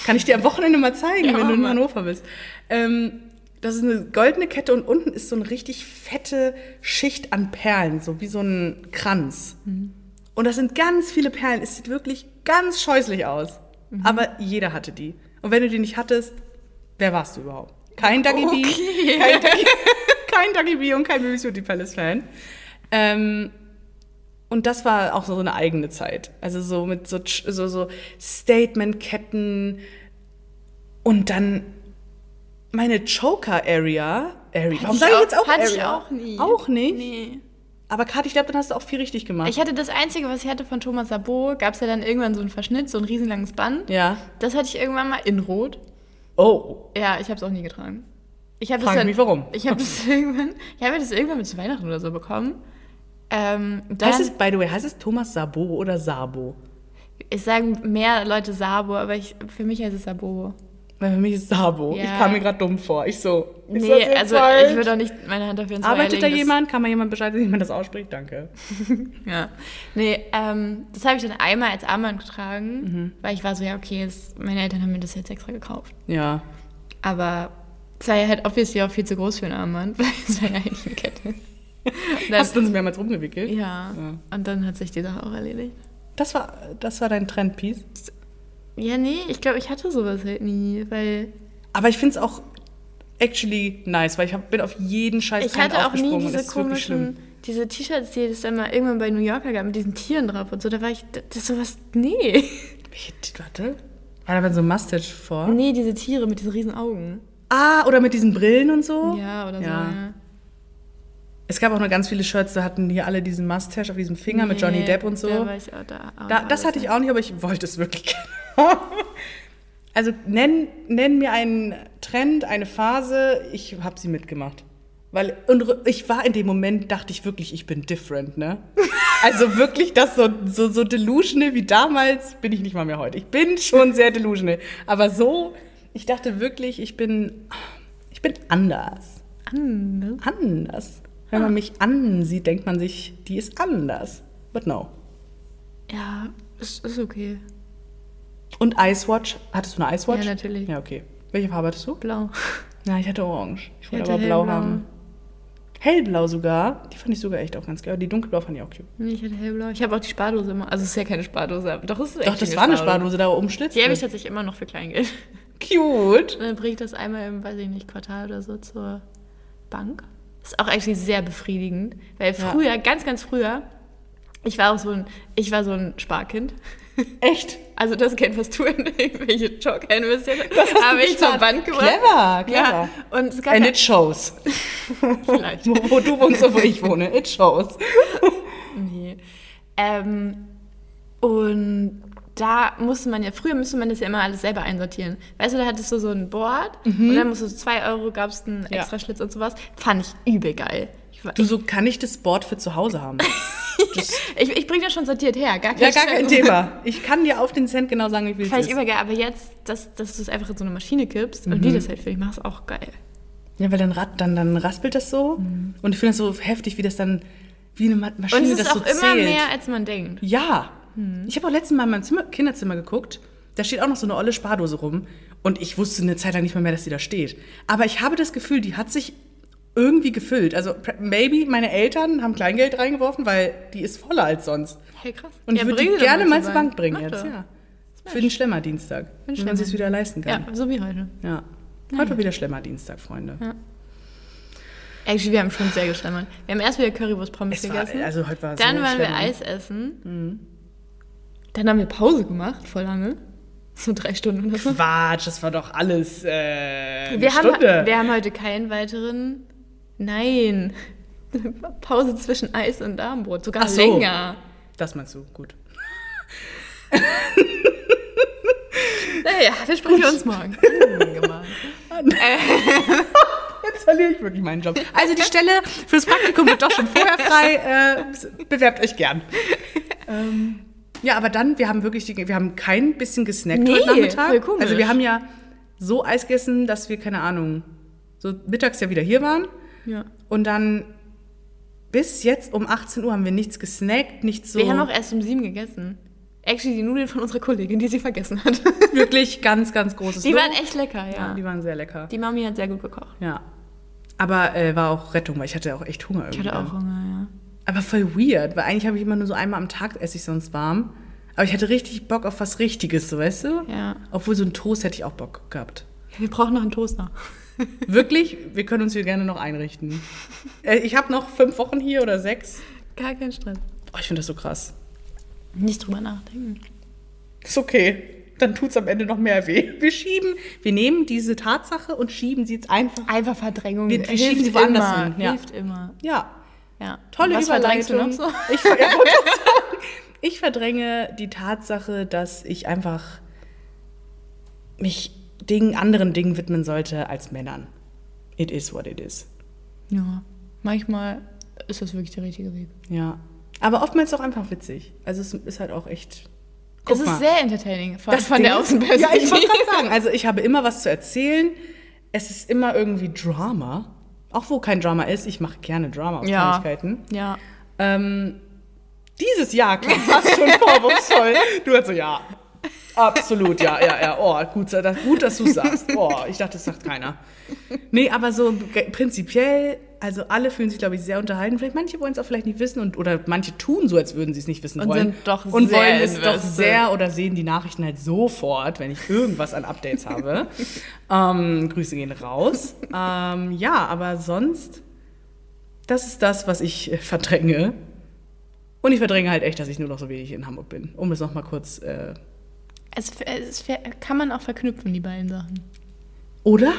S1: Kann ich dir am Wochenende mal zeigen,
S2: Ja,
S1: wenn du in. Hannover bist. Ähm, das ist eine goldene Kette und unten ist so eine richtig fette Schicht an Perlen, so wie so ein Kranz. Und das sind ganz viele Perlen. Es sieht wirklich ganz scheußlich aus. Aber jeder hatte die. Und wenn du die nicht hattest, wer warst du überhaupt? Kein Dagi B,
S2: Okay.
S1: kein Dagi, kein Dagi B und kein Beauty Palace Fan. Ähm, und das war auch so eine eigene Zeit. Also so mit so, so, so Statement-Ketten und dann meine Choker-Area. Area. Warum sage ich
S2: auch-
S1: jetzt auch
S2: hatte
S1: Area?
S2: ich auch nie.
S1: Auch nicht?
S2: Nee.
S1: Aber Kathi, ich glaube, dann hast du auch viel richtig gemacht.
S2: Ich hatte das Einzige, was ich hatte von Thomas Sabo, gab es ja dann irgendwann so einen Verschnitt, so ein riesenlanges Band.
S1: ja.
S2: Das hatte ich irgendwann mal in Rot.
S1: Oh.
S2: Ja, ich habe es auch nie getragen. Ich habe
S1: Frag
S2: dann,
S1: mich, warum.
S2: Ich habe das irgendwann, ich habe das irgendwann mit zu Weihnachten oder so bekommen. Ähm, dann,
S1: Heißt es, by the way, heißt es Thomas Sabo oder Sabo?
S2: es sagen mehr Leute Sabo, aber ich, für mich heißt es Sabo.
S1: Weil für mich ist Sabo.
S2: Ja.
S1: Ich kam mir gerade dumm vor. Ich so. ist
S2: Nee,
S1: jetzt
S2: also
S1: falsch?
S2: ich würde auch nicht meine Hand dafür ins
S1: Arbeitet da jemand? Kann man jemand Bescheid wie man das ausspricht? Danke.
S2: Ja. Nee, ähm, das habe ich dann einmal als Armband getragen,
S1: Mhm.
S2: weil ich war so, ja, okay, das, meine Eltern haben mir das jetzt extra gekauft.
S1: Ja.
S2: Aber es war ja halt obviously auch viel zu groß für ein Armband, weil es war ja eigentlich eine Kette. Dann,
S1: Hast du uns mehrmals rumgewickelt?
S2: ja.
S1: Ja.
S2: und dann hat sich die Sache auch erledigt.
S1: Das war, das war dein Trendpiece.
S2: Ja, nee, ich glaube, ich hatte sowas halt nie, weil
S1: Aber ich finde es auch actually nice, weil ich hab, bin auf jeden Scheiß
S2: ich
S1: Trend
S2: hatte auch nie diese komischen, diese T-Shirts, die es dann mal irgendwann bei New Yorker gab, mit diesen Tieren drauf und so, da war ich, das ist sowas, nee.
S1: Warte. War da so ein Mustache vor?
S2: Nee, diese Tiere mit diesen riesen Augen.
S1: Ah, oder mit diesen Brillen und so?
S2: Ja, oder so,
S1: Ja. Es gab auch noch ganz viele Shirts, da hatten hier alle diesen Mustache auf diesem Finger mit Johnny
S2: Nee,
S1: Depp und so.
S2: Da war ich auch da.
S1: Da, das hatte ich auch nicht, aber ich wollte es wirklich gerne. Also nenn, nenn mir einen Trend, eine Phase, ich habe sie mitgemacht. Weil, und ich war in dem Moment, dachte ich wirklich, ich bin different, ne? Also wirklich, das so, so, so delusional wie damals bin ich nicht mal mehr heute. Ich bin schon sehr delusional. Aber so, ich dachte wirklich, ich bin, ich bin anders.
S2: Anders.
S1: Anders. Wenn man mich ansieht, denkt man sich, die ist anders. But no.
S2: Ja, ist, ist okay.
S1: Und Icewatch. Hattest du eine Icewatch?
S2: Ja, natürlich.
S1: Ja, okay. Welche Farbe hattest du?
S2: Blau.
S1: Ja, ich hatte orange. Ich wollte
S2: hatte
S1: aber blau
S2: hellblau.
S1: haben. Hellblau sogar. Die fand ich sogar echt auch ganz geil. Die dunkelblau fand ich auch cute.
S2: Nee, ich hatte hellblau. Ich habe auch die Spardose immer. Also es ist ja keine Spardose, aber doch es ist
S1: Doch,
S2: echt
S1: das war eine Spardose, da oben Schlitz.
S2: Die habe ich tatsächlich immer noch für Kleingeld.
S1: Cute.
S2: Und dann bringe ich das einmal im, weiß ich nicht, Quartal oder so zur Bank. Ist auch eigentlich sehr befriedigend, weil
S1: Ja.
S2: früher, ganz, ganz früher, ich war auch so ein, ich war so ein Sparkind.
S1: Echt?
S2: Also das Geld, was du in irgendwelche
S1: du
S2: habe ich
S1: gespart.
S2: Bank gebracht.
S1: Clever, clever.
S2: Ja, und es gab
S1: And
S2: ja,
S1: it shows.
S2: vielleicht.
S1: wo, wo du wohnst und wo ich wohne. It shows.
S2: Nee. Ähm, und da musste man ja, früher musste man das ja immer alles selber einsortieren. Weißt du, da hattest du so ein Board und dann musst du zwei Euro, gab es einen
S1: Mhm. Ja.
S2: extra Schlitz und sowas. Fand ich übel geil. Ich, war-
S1: Du, so kann ich das Board für zu Hause haben. Das,
S2: ich, ich bringe das schon sortiert her, gar kein
S1: ja, gar kein. Thema. Ich kann dir auf den Cent genau sagen, wie viel
S2: Fand
S1: es
S2: ich
S1: ist.
S2: übergeil, aber jetzt, dass, dass du es einfach in so eine Maschine kippst
S1: Mhm.
S2: und die das halt für dich macht, ist auch geil.
S1: Ja, weil dann, dann, dann raspelt das so. Und ich finde das so heftig, wie das dann, wie eine Ma- Maschine
S2: Und es ist
S1: das
S2: auch
S1: so
S2: immer
S1: zählt.
S2: mehr, als man denkt.
S1: Ja. Ich habe auch letztens mal in meinem Zimmer, Kinderzimmer geguckt. Da steht auch noch so eine olle Spardose rum. Und ich wusste eine Zeit lang nicht mal mehr, dass die da steht. Aber ich habe das Gefühl, die hat sich irgendwie gefüllt. Also maybe meine Eltern haben Kleingeld reingeworfen, weil die ist voller als sonst.
S2: Hey, krass.
S1: Und ich
S2: Ja,
S1: würde die gerne mal zur Bank bringen
S2: Mach
S1: jetzt. Ja. Für den Schlemmerdienstag. Wenn man
S2: Schlemmer.
S1: sich wieder leisten kann.
S2: Ja, so wie heute.
S1: Ja. Heute war wieder Schlemmerdienstag, Freunde.
S2: Actually, wir haben schon sehr geschlemmert. Wir haben erst wieder Currywurst-Pommes
S1: Es
S2: gegessen.
S1: also heute war
S2: Dann
S1: so
S2: waren wir. Eis essen. Dann haben wir Pause gemacht, voll lange. So drei Stunden oder so.
S1: Quatsch, das war doch alles äh, eine
S2: Wir haben,
S1: Stunde.
S2: wir haben heute keinen weiteren. Nein. Pause zwischen Eis und Abendbrot. Sogar
S1: Ach so.
S2: länger.
S1: das meinst du, gut.
S2: Naja, wir sprechen uns morgen.
S1: Jetzt verliere ich wirklich meinen Job. Also die Stelle fürs Praktikum wird doch schon vorher frei. Äh, bewerbt euch gern. Ähm, ja, aber dann, wir haben wirklich, die, wir haben kein bisschen gesnackt
S2: Nee,
S1: heute Nachmittag.
S2: voll komisch.
S1: Also wir haben ja so Eis gegessen, dass wir, keine Ahnung, so mittags ja wieder hier waren.
S2: Ja.
S1: Und dann bis jetzt um 18 Uhr haben wir nichts gesnackt, nichts so
S2: Wir haben auch erst um sieben gegessen. Actually, die Nudeln von unserer Kollegin, die sie vergessen hat.
S1: wirklich ganz, ganz großes
S2: Die
S1: Lob.
S2: waren echt lecker, ja.
S1: Die waren sehr lecker.
S2: Die Mami hat sehr gut gekocht.
S1: Ja. Aber äh, war auch Rettung, weil ich hatte auch echt Hunger
S2: Ich
S1: irgendwie.
S2: hatte auch Hunger, ja.
S1: Aber voll weird, weil eigentlich habe ich immer nur so einmal am Tag esse ich sonst warm. Aber ich hatte richtig Bock auf was Richtiges, so weißt du?
S2: Ja.
S1: Obwohl so ein Toast hätte ich auch Bock gehabt.
S2: Wir brauchen noch einen Toaster.
S1: Wirklich, wir können uns hier gerne noch einrichten. Äh, ich habe noch fünf Wochen hier oder sechs.
S2: Gar kein Stress.
S1: Oh, ich finde das so krass.
S2: Nicht drüber nachdenken.
S1: Ist okay. Dann tut es am Ende noch mehr weh. Wir schieben, wir nehmen diese Tatsache und schieben sie jetzt einfach.
S2: Einfach Verdrängung.
S1: Wir- wir schieben sie woanders
S2: immer.
S1: hin, ja.
S2: Hilft immer.
S1: Ja,
S2: Ja.
S1: tolle
S2: Was
S1: Überleitung.
S2: du noch so?
S1: Ich, ja, ich verdränge die Tatsache, dass ich einfach mich Dingen, anderen Dingen widmen sollte als Männern. It is what it is.
S2: Ja. Manchmal ist das wirklich der richtige Weg.
S1: Ja. Aber oftmals auch einfach witzig. Also es ist halt auch echt.
S2: Es ist sehr entertaining, von, von
S1: Ding
S2: der Außenperspektive.
S1: Ja, ich wollte gerade sagen, also ich habe immer was zu erzählen. Es ist immer irgendwie Drama. Auch wo kein Drama ist, ich mache gerne Drama aus
S2: Ja.
S1: Kleinigkeiten.
S2: Ja.
S1: Ähm, dieses Jahr klingt fast schon vorwurfsvoll. Du hast so, ja. Absolut, ja, ja, ja. Oh, gut, gut dass du sagst. Oh, ich dachte, das sagt keiner. Nee, aber so prinzipiell, also alle fühlen sich, glaube ich, sehr unterhalten. Vielleicht manche wollen es auch vielleicht nicht wissen und oder manche tun so, als würden sie es nicht wissen
S2: Und
S1: wollen.
S2: sind doch
S1: und
S2: sehr
S1: wollen es doch sehr oder sehen die Nachrichten halt sofort, wenn ich irgendwas an Updates habe. Ähm, Grüße gehen raus. Ähm, ja, aber sonst, das ist das, was ich äh, verdränge. Und ich verdränge halt echt, dass ich nur noch so wenig in Hamburg bin. Um es nochmal kurz. Äh,
S2: Es, es kann man auch verknüpfen, die beiden Sachen.
S1: oder?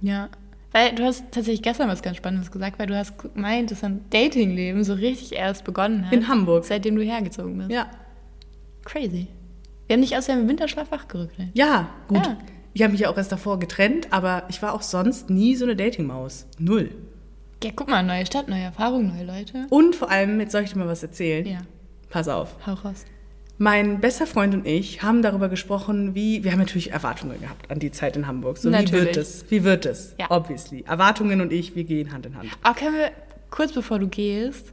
S2: Ja. Weil du hast tatsächlich gestern was ganz Spannendes gesagt, weil du hast gemeint, dass dein Datingleben so richtig erst begonnen hat.
S1: In Hamburg.
S2: Seitdem du hergezogen bist.
S1: Ja.
S2: Crazy. Wir haben dich aus deinem Winterschlaf wachgerückt. ey.
S1: Ja, gut.
S2: Ja.
S1: Ich habe mich ja auch erst davor getrennt, aber ich war auch sonst nie so eine Datingmaus. Null.
S2: Ja, guck mal, neue Stadt, neue Erfahrungen, neue Leute.
S1: Und vor allem, jetzt soll ich dir mal was erzählen.
S2: Ja,
S1: Pass auf.
S2: hau raus.
S1: Mein bester Freund und ich haben darüber gesprochen, wie wir haben natürlich Erwartungen gehabt an die Zeit in Hamburg. So wie
S2: Natürlich.
S1: wird es? Wie wird es?
S2: Ja.
S1: Obviously. Erwartungen und ich, wir gehen Hand in Hand.
S2: Aber können wir kurz bevor du gehst,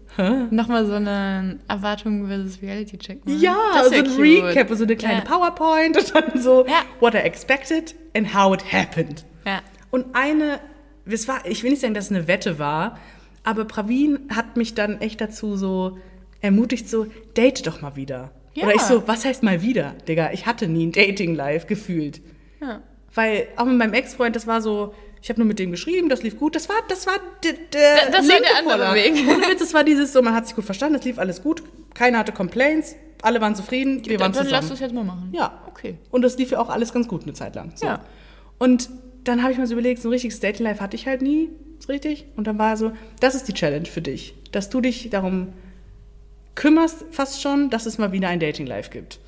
S2: nochmal so eine Erwartung versus Reality-Check machen?
S1: Ja,
S2: Das
S1: so ein
S2: cute.
S1: Recap, so eine kleine
S2: Ja.
S1: PowerPoint und dann so
S2: Ja.
S1: what I expected and how it happened.
S2: Ja.
S1: Und eine, es war, ich will nicht sagen, dass es eine Wette war, aber Pravin hat mich dann echt dazu so ermutigt, so date doch mal wieder.
S2: Ja.
S1: Oder ich so, was heißt mal wieder, Digga? Ich hatte nie ein Dating-Life gefühlt.
S2: ja.
S1: Weil auch mit meinem Ex-Freund, das war so, ich habe nur mit dem geschrieben, das lief gut. Das war, das war der, der
S2: Das war der andere. Weg.
S1: Witz, das war dieses so, man hat sich gut verstanden, es lief alles gut, keiner hatte Complaints, alle waren zufrieden, wir waren
S2: dann lass
S1: zusammen.
S2: uns jetzt mal machen.
S1: Ja.
S2: Okay.
S1: Und das lief ja auch alles ganz gut eine Zeit lang. So.
S2: Ja.
S1: Und dann habe ich mir so überlegt, so ein richtiges Dating-Life hatte ich halt nie, so richtig. Und dann war so, das ist die Challenge für dich, dass du dich darum kümmerst, fast schon, dass es mal wieder ein Dating-Life gibt.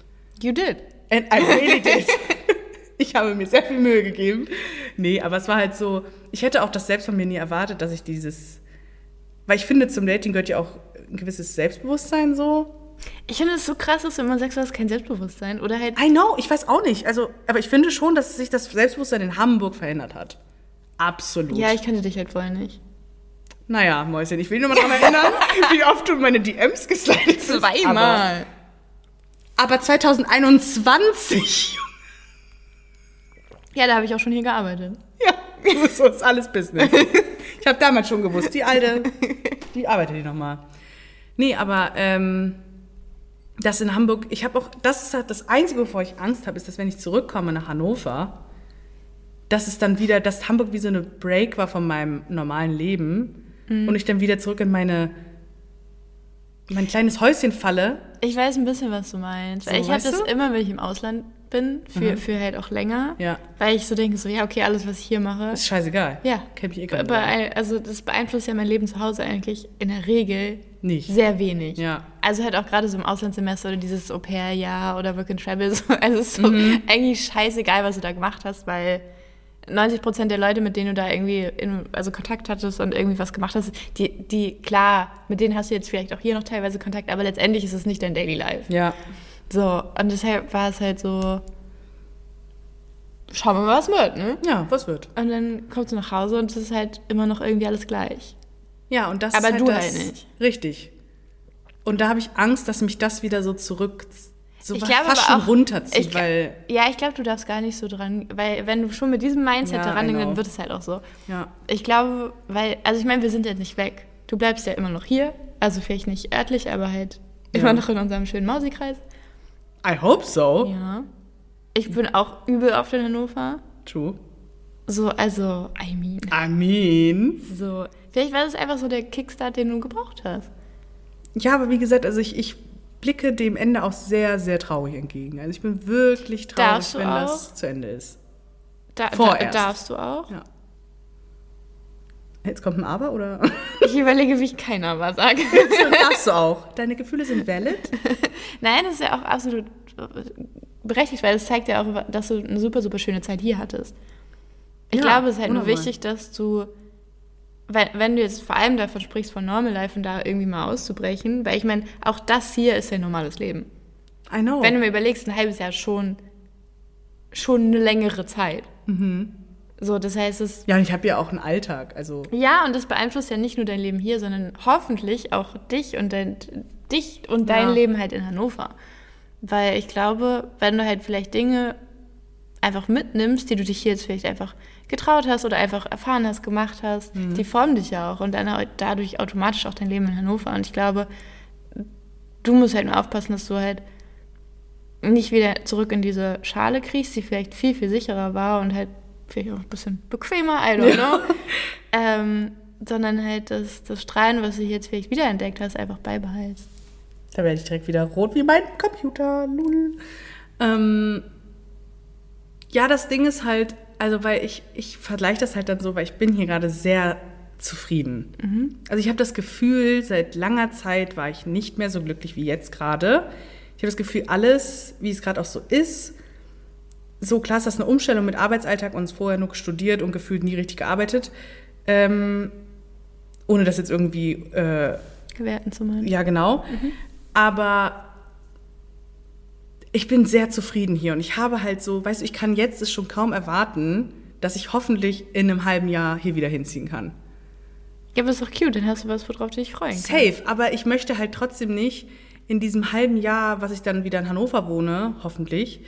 S2: You did.
S1: And I really did. ich habe mir sehr viel Mühe gegeben. Nee, aber es war halt so, ich hätte auch das selbst von mir nie erwartet, dass ich dieses, weil ich finde, zum Dating gehört ja auch ein gewisses Selbstbewusstsein so.
S2: Ich finde es so krass, dass du immer sagst, du hast kein Selbstbewusstsein. Oder halt.
S1: I know, ich weiß auch nicht. Also, aber ich finde schon, dass sich das Selbstbewusstsein in Hamburg verändert hat. Absolut.
S2: Ja, ich kannte dich halt vorher nicht.
S1: Naja, Mäuschen, ich will nur mal daran erinnern, wie oft du in meine DMs geslidet. Aber,
S2: Zweimal.
S1: aber 2021.
S2: Ja, da habe ich auch schon hier gearbeitet.
S1: ja, so ist alles Business. Ich habe damals schon gewusst, die alte, die arbeitet die nochmal. Nee, aber ähm, das in Hamburg, ich habe auch, das ist halt das Einzige, wovor ich Angst habe, ist, dass wenn ich zurückkomme nach Hannover, dass es dann wieder, dass Hamburg wie so eine Break war von meinem normalen Leben und ich dann wieder zurück in meine, mein kleines Häuschen falle.
S2: Ich weiß ein bisschen, was du meinst.
S1: So,
S2: ich habe das
S1: du?
S2: immer, wenn ich im Ausland bin, für, für halt auch länger.
S1: Ja.
S2: Weil ich so denke, so, ja, okay, alles, was ich hier mache.
S1: Ist scheißegal.
S2: Ja.
S1: Kenn mich eh keiner
S2: Be also das beeinflusst ja mein Leben zu Hause eigentlich in der Regel
S1: Nicht.
S2: sehr wenig.
S1: Ja.
S2: Also halt auch gerade so im Auslandssemester oder dieses Au-pair-Jahr oder Work and Travel. So, also es ist so
S1: Mhm.
S2: eigentlich scheißegal, was du da gemacht hast, weil 90 Prozent der Leute, mit denen du da irgendwie in, also Kontakt hattest und irgendwie was gemacht hast, die, die, klar, mit denen hast du jetzt vielleicht auch hier noch teilweise Kontakt, aber letztendlich ist es nicht dein Daily Life.
S1: Ja.
S2: So, und deshalb war es halt so, schauen wir mal, was wird, ne?
S1: Ja, was wird?
S2: Und dann kommst du nach Hause und es ist halt immer noch irgendwie alles gleich.
S1: Ja, und das
S2: Aber
S1: ist halt
S2: du
S1: das,
S2: halt nicht.
S1: Richtig. Und da habe ich Angst, dass mich das wieder so zurück, so
S2: Ich
S1: fast
S2: glaube aber
S1: schon
S2: auch-
S1: runterzieht,
S2: ich-
S1: weil,
S2: Ja, ich glaube, du darfst gar nicht so dran, weil wenn du schon mit diesem Mindset
S1: Ja,
S2: denkst,
S1: know.
S2: dann wird es halt auch so.
S1: ja,
S2: Ich glaube, weil, also ich meine, wir sind jetzt nicht weg. Du bleibst ja immer noch hier, also vielleicht nicht örtlich, aber halt
S1: Ja.
S2: immer noch in unserem schönen Mausikreis.
S1: I hope so.
S2: Ja. Ich bin auch übel oft in Hannover.
S1: True.
S2: So, also, I mean,
S1: I mean.
S2: so. Vielleicht war das einfach so der Kickstart, den du gebraucht hast.
S1: Ja, aber wie gesagt, also ich, ich blicke dem Ende auch sehr, sehr traurig entgegen. Also ich bin wirklich traurig, wenn
S2: auch?
S1: das zu Ende ist.
S2: Da, da,
S1: Vorerst.
S2: darfst du auch.
S1: Ja. Jetzt kommt ein Aber, oder?
S2: Ich überlege, wie ich keiner was sage.
S1: Darfst du auch. Deine Gefühle sind valid.
S2: Nein, das ist ja auch absolut berechtigt, weil es zeigt ja auch, dass du eine super, super schöne Zeit hier hattest. Ich
S1: Ja,
S2: glaube, es ist halt nur
S1: wundervoll.
S2: wichtig, dass du, wenn, wenn du jetzt vor allem davon sprichst, von Normal Life und da irgendwie mal auszubrechen, weil ich meine, auch das hier ist ja normales Leben.
S1: I know.
S2: Wenn du mir überlegst, ein halbes Jahr schon, schon eine längere Zeit.
S1: Mhm.
S2: So, das heißt, es
S1: ja, und ich habe ja auch einen Alltag. Also
S2: ja, und das beeinflusst ja nicht nur dein Leben hier, sondern hoffentlich auch dich und dein, dich und dein
S1: Ja.
S2: Leben halt in Hannover. Weil ich glaube, wenn du halt vielleicht Dinge einfach mitnimmst, die du dich hier jetzt vielleicht einfach getraut hast oder einfach erfahren hast, gemacht hast,
S1: Mhm.
S2: die formen dich ja auch und dann dadurch automatisch auch dein Leben in Hannover. Und ich glaube, du musst halt nur aufpassen, dass du halt nicht wieder zurück in diese Schale kriegst, die vielleicht viel, viel sicherer war und halt vielleicht auch ein bisschen bequemer, I don't know. ähm, sondern halt das, das Strahlen, was du jetzt vielleicht wiederentdeckt hast, einfach beibehältst.
S1: Da werde ich direkt wieder rot wie mein Computer. Lul. Ähm, ja, das Ding ist halt, also weil ich, ich vergleiche das halt dann so, weil ich bin hier gerade sehr zufrieden. Also ich habe das Gefühl, seit langer Zeit war ich nicht mehr so glücklich wie jetzt gerade. Ich habe das Gefühl, alles, wie es gerade auch so ist, so klar ist das eine Umstellung mit Arbeitsalltag und vorher nur studiert und gefühlt nie richtig gearbeitet. Ähm, ohne das jetzt irgendwie äh,
S2: Gewerten zu meinen.
S1: ja, genau. Aber ich bin sehr zufrieden hier und ich habe halt so, weißt du, ich kann jetzt es schon kaum erwarten, dass ich hoffentlich in einem halben Jahr hier wieder hinziehen kann.
S2: Ja, aber ist doch cute, dann hast du was, worauf du dich freuen kannst.
S1: Safe, aber ich möchte halt trotzdem nicht in diesem halben Jahr, was ich dann wieder in Hannover wohne, hoffentlich,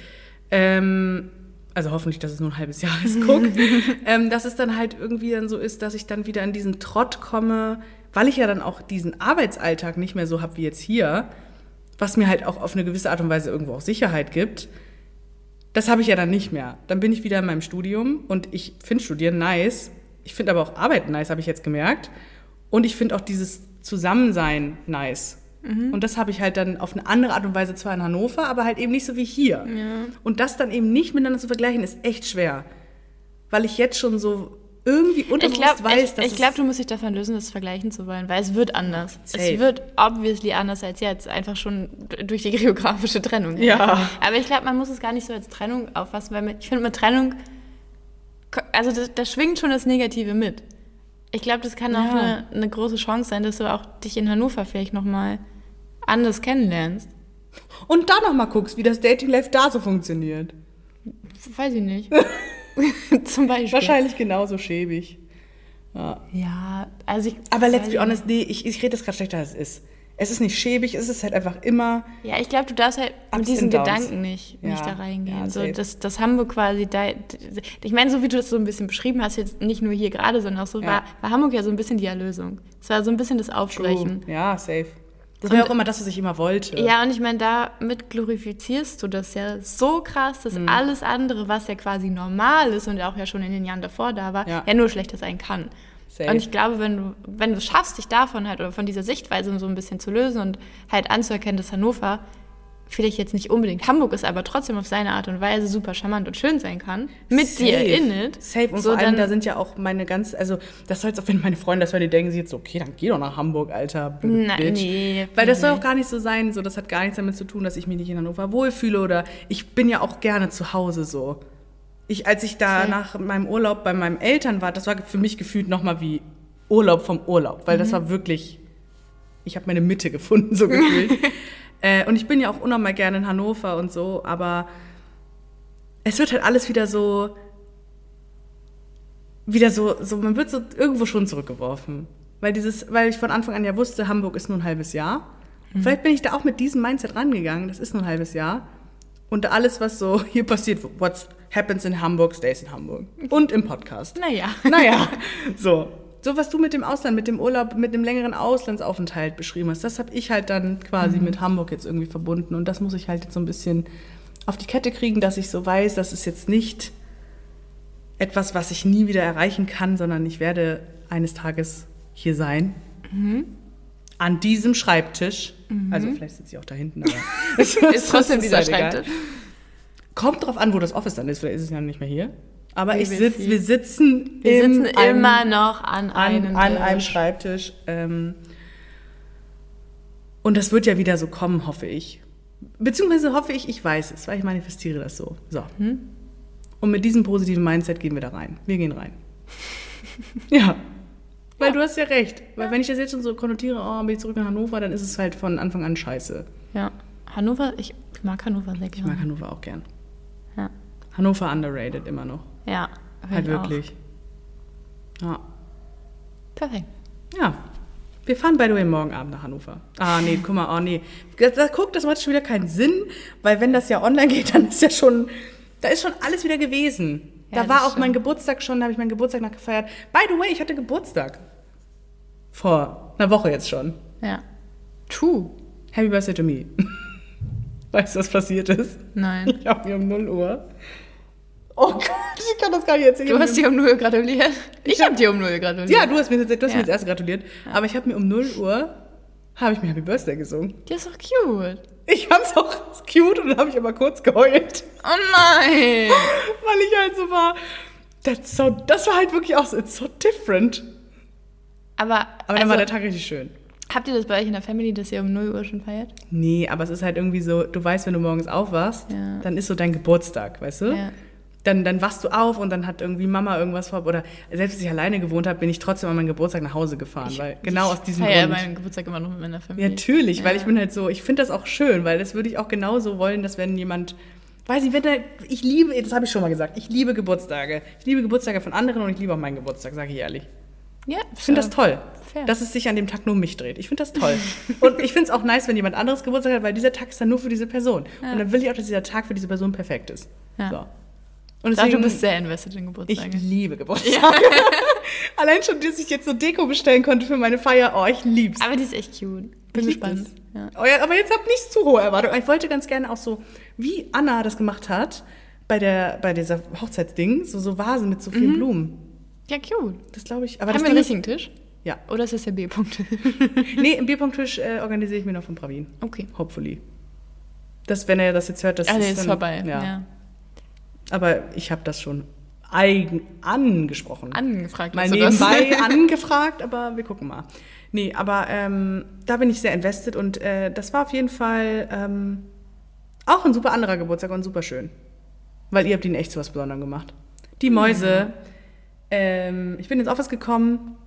S1: ähm, also hoffentlich, dass es nur ein halbes Jahr ist, guck, ähm, dass es dann halt irgendwie dann so ist, dass ich dann wieder in diesen Trott komme, weil ich ja dann auch diesen Arbeitsalltag nicht mehr so habe wie jetzt hier, was mir halt auch auf eine gewisse Art und Weise irgendwo auch Sicherheit gibt, Das habe ich ja dann nicht mehr. Dann bin ich wieder in meinem Studium und ich finde Studieren nice. Ich finde aber auch Arbeiten nice, habe ich jetzt gemerkt. Und ich finde auch dieses Zusammensein nice. Und das habe ich halt dann auf eine andere Art und Weise zwar in Hannover, aber halt eben nicht so wie hier. Und das dann eben nicht miteinander zu vergleichen, ist echt schwer. Weil ich jetzt schon so irgendwie
S2: Ich
S1: unterbewusst
S2: glaube,
S1: weiß,
S2: ich,
S1: dass
S2: ich glaub, du musst dich davon lösen, das vergleichen zu wollen, weil es wird anders.
S1: Safe.
S2: Es wird obviously anders als jetzt, einfach schon durch die geografische Trennung.
S1: Ja.
S2: Aber ich glaube, man muss es gar nicht so als Trennung auffassen, weil mit, ich finde, mit Trennung, also da, da schwingt schon das Negative mit. Ich glaube, das kann auch
S1: Ja.
S2: eine, eine große Chance sein, dass du auch dich in Hannover vielleicht nochmal anders kennenlernst.
S1: Und dann noch mal guckst, wie das Dating Life da so funktioniert.
S2: Weiß ich nicht. Zum Beispiel.
S1: Wahrscheinlich genauso schäbig. Ja.
S2: Ja, also ich.
S1: Aber let's be honest, nee, ich, ich rede das gerade schlechter, als es ist. Es ist nicht schäbig, es ist halt einfach immer.
S2: Ja, ich glaube, du darfst halt mit diesen. Gedanken nicht, nicht
S1: Ja,
S2: da reingehen.
S1: ja,
S2: so,
S1: safe.
S2: dass, dass Hamburg quasi da. Ich meine, so wie du das so ein bisschen beschrieben hast, jetzt nicht nur hier gerade, sondern auch so,
S1: Ja.
S2: war, war Hamburg ja so ein bisschen die Erlösung. Es war so ein bisschen das Aufbrechen.
S1: Ja, safe. Das war ja auch immer das, was ich immer wollte.
S2: Ja, und ich meine, damit glorifizierst du das ja so krass, dass
S1: Mhm.
S2: alles andere, was ja quasi normal ist und auch ja schon in den Jahren davor da war,
S1: Ja.
S2: ja, nur schlechter sein kann.
S1: Safe.
S2: Und ich glaube, wenn du, wenn du es schaffst, dich davon halt oder von dieser Sichtweise so ein bisschen zu lösen und halt anzuerkennen, dass Hannover vielleicht jetzt nicht unbedingt Hamburg ist, aber trotzdem auf seine Art und Weise super charmant und schön sein kann, mit
S1: Safe.
S2: dir innet.
S1: Safe. Und
S2: so
S1: vor allem, da sind ja auch meine ganz, also das soll jetzt auch, wenn meine Freunde das hören, die denken sich jetzt so, okay, dann geh doch nach Hamburg, Alter,
S2: Na,
S1: Bitch.
S2: nee,
S1: Weil das soll auch gar nicht so sein, so, das hat gar nichts damit zu tun, dass ich mich nicht in Hannover wohlfühle oder ich bin ja auch gerne zu Hause so. Ich, als ich da
S2: Safe.
S1: nach meinem Urlaub bei meinen Eltern war, das war für mich gefühlt nochmal wie Urlaub vom Urlaub, weil
S2: Mhm.
S1: das war wirklich, ich habe meine Mitte gefunden, so gefühlt. äh, und ich bin ja auch unnormal gerne in Hannover und so, aber es wird halt alles wieder so, wieder so, so, man wird so irgendwo schon zurückgeworfen. Weil dieses, weil ich von Anfang an ja wusste, Hamburg ist nur ein halbes Jahr. Und Vielleicht bin ich da auch mit diesem Mindset rangegangen, das ist nur ein halbes Jahr. Und alles, was so hier passiert, what happens in Hamburg, stays in Hamburg. Und im Podcast.
S2: Naja.
S1: Naja, so. So, was du mit dem Ausland, mit dem Urlaub, mit dem längeren Auslandsaufenthalt beschrieben hast, das habe ich halt dann quasi mit Hamburg jetzt irgendwie verbunden. Und das muss ich halt jetzt so ein bisschen auf die Kette kriegen, dass ich so weiß, das ist jetzt nicht etwas, was ich nie wieder erreichen kann, sondern ich werde eines Tages hier sein. An diesem Schreibtisch. Also vielleicht sitze ich auch da hinten, aber es
S2: Ist trotzdem dieser
S1: halt.
S2: Schreibtisch.
S1: Kommt drauf an, wo das Office dann ist. Vielleicht ist es ja nicht mehr hier. Aber ich
S2: wir
S1: sitz, wir sitzen,
S2: Wir
S1: in
S2: sitzen
S1: einem-
S2: immer noch an einem,
S1: an, an einem
S2: Tisch.
S1: Schreibtisch. Ähm, und das wird ja wieder so kommen, hoffe ich. Beziehungsweise hoffe ich, ich weiß es, weil ich manifestiere das so. So.
S2: Hm?
S1: Und mit diesem positiven Mindset gehen wir da rein. Wir gehen rein. ja. Weil du hast ja recht. Weil wenn ich das jetzt schon so konnotiere, oh, bin ich zurück nach Hannover, dann ist es halt von Anfang an scheiße.
S2: Ja. Hannover, ich mag Hannover sehr
S1: Ich mag
S2: gerne.
S1: Hannover auch gern.
S2: Ja.
S1: Hannover underrated immer noch.
S2: Ja,
S1: Halt
S2: ich auch.
S1: wirklich. Ja.
S2: Perfekt.
S1: Ja. Wir fahren by the way morgen Abend nach Hannover. Ah, nee, guck mal, oh nee. Da, da, guck, das macht schon wieder keinen Sinn, weil wenn das ja online geht, dann ist ja schon, da ist schon alles wieder gewesen.
S2: Ja,
S1: da war
S2: das
S1: auch mein
S2: stimmt.
S1: Geburtstag schon, da habe ich meinen Geburtstag nachgefeiert. By the way, ich hatte Geburtstag. Vor einer Woche jetzt schon.
S2: Ja. True.
S1: Happy Birthday to me. Weißt du, was passiert ist?
S2: Nein.
S1: Ich habe mir um 0 Uhr. Oh Gott, ich kann das gar nicht erzählen.
S2: Du hast dir um null gratuliert. Ich habe dir um null gratuliert.
S1: Ja, du hast mir, du hast
S2: Ja.
S1: mir als erstes gratuliert. Aber ich habe mir um 0 Uhr, habe ich mir Happy Birthday gesungen.
S2: Die ist doch cute.
S1: Ich fand's auch cute und dann habe ich aber kurz geheult,
S2: Oh nein.
S1: weil ich halt so war. That's so, das war halt wirklich auch so, it's so different.
S2: Aber,
S1: Aber dann
S2: also,
S1: war der Tag richtig schön.
S2: habt ihr das bei euch in der Family, dass ihr um 0 Uhr schon feiert?
S1: Nee, aber es ist halt irgendwie so, du weißt, wenn du morgens aufwachst,
S2: Ja.
S1: dann ist so dein Geburtstag, weißt du?
S2: Ja.
S1: Dann, dann wachst du auf und dann hat irgendwie Mama irgendwas vor. Oder selbst als ich alleine gewohnt habe, bin ich trotzdem an meinem Geburtstag nach Hause gefahren. weil genau aus diesem Grund.
S2: meinen Geburtstag immer noch mit meiner
S1: Ja,
S2: Familie.
S1: natürlich, weil
S2: Ja.
S1: ich bin halt so, ich finde das auch schön, weil das würde ich auch genauso wollen, dass wenn jemand, weiß ich, wenn der, ich liebe, das habe ich schon mal gesagt, ich liebe Geburtstage. Ich liebe Geburtstage von anderen und ich liebe auch meinen Geburtstag, sage ich ehrlich.
S2: Ja,
S1: Ich finde das toll,
S2: fair.
S1: dass es sich an dem Tag nur um mich dreht. Ich finde das toll. und ich finde es auch nice, wenn jemand anderes Geburtstag hat, weil dieser Tag ist dann nur für diese Person. Und dann will ich auch, dass dieser Tag für diese Person perfekt ist.
S2: Ja.
S1: So. Und
S2: Ich sag, du
S1: deswegen-
S2: bist sehr invested in
S1: ich
S2: Geburtstage.
S1: liebe Geburtstage. Allein schon, dass ich jetzt so Deko bestellen konnte für meine Feier. Oh, ich lieb's.
S2: Aber die ist echt cute. Bin
S1: Ich
S2: gespannt. Ja.
S1: Oh ja, aber jetzt habt nicht zu hohe Erwartungen. Ich wollte ganz gerne auch so, wie Anna das gemacht hat, bei, der, bei dieser Hochzeitsding, so, so Vasen mit so vielen Blumen.
S2: Ja, cute.
S1: Das glaube ich. Aber
S2: Haben
S1: das
S2: wir einen richtigen Tisch?
S1: Ja.
S2: Oder ist das der B-Punkt?
S1: Nee, einen Bierpunkttisch äh, organisiere ich mir noch von Pravin.
S2: okay.
S1: Hopefully. Das, wenn er das jetzt hört, das
S2: Ah,
S1: ist,
S2: nee, ist
S1: dann,
S2: vorbei.
S1: Ja.
S2: Ja.
S1: Aber ich habe das schon eigen angesprochen.
S2: Angefragt.
S1: mal
S2: du das?
S1: nebenbei angefragt, aber wir gucken mal. Nee, aber ähm, da bin ich sehr invested und äh, das war auf jeden Fall ähm, auch ein super anderer Geburtstag und super schön. Weil ihr habt ihn echt zu was Besonderem gemacht. Die Mäuse, ähm, ich bin ins Office gekommen.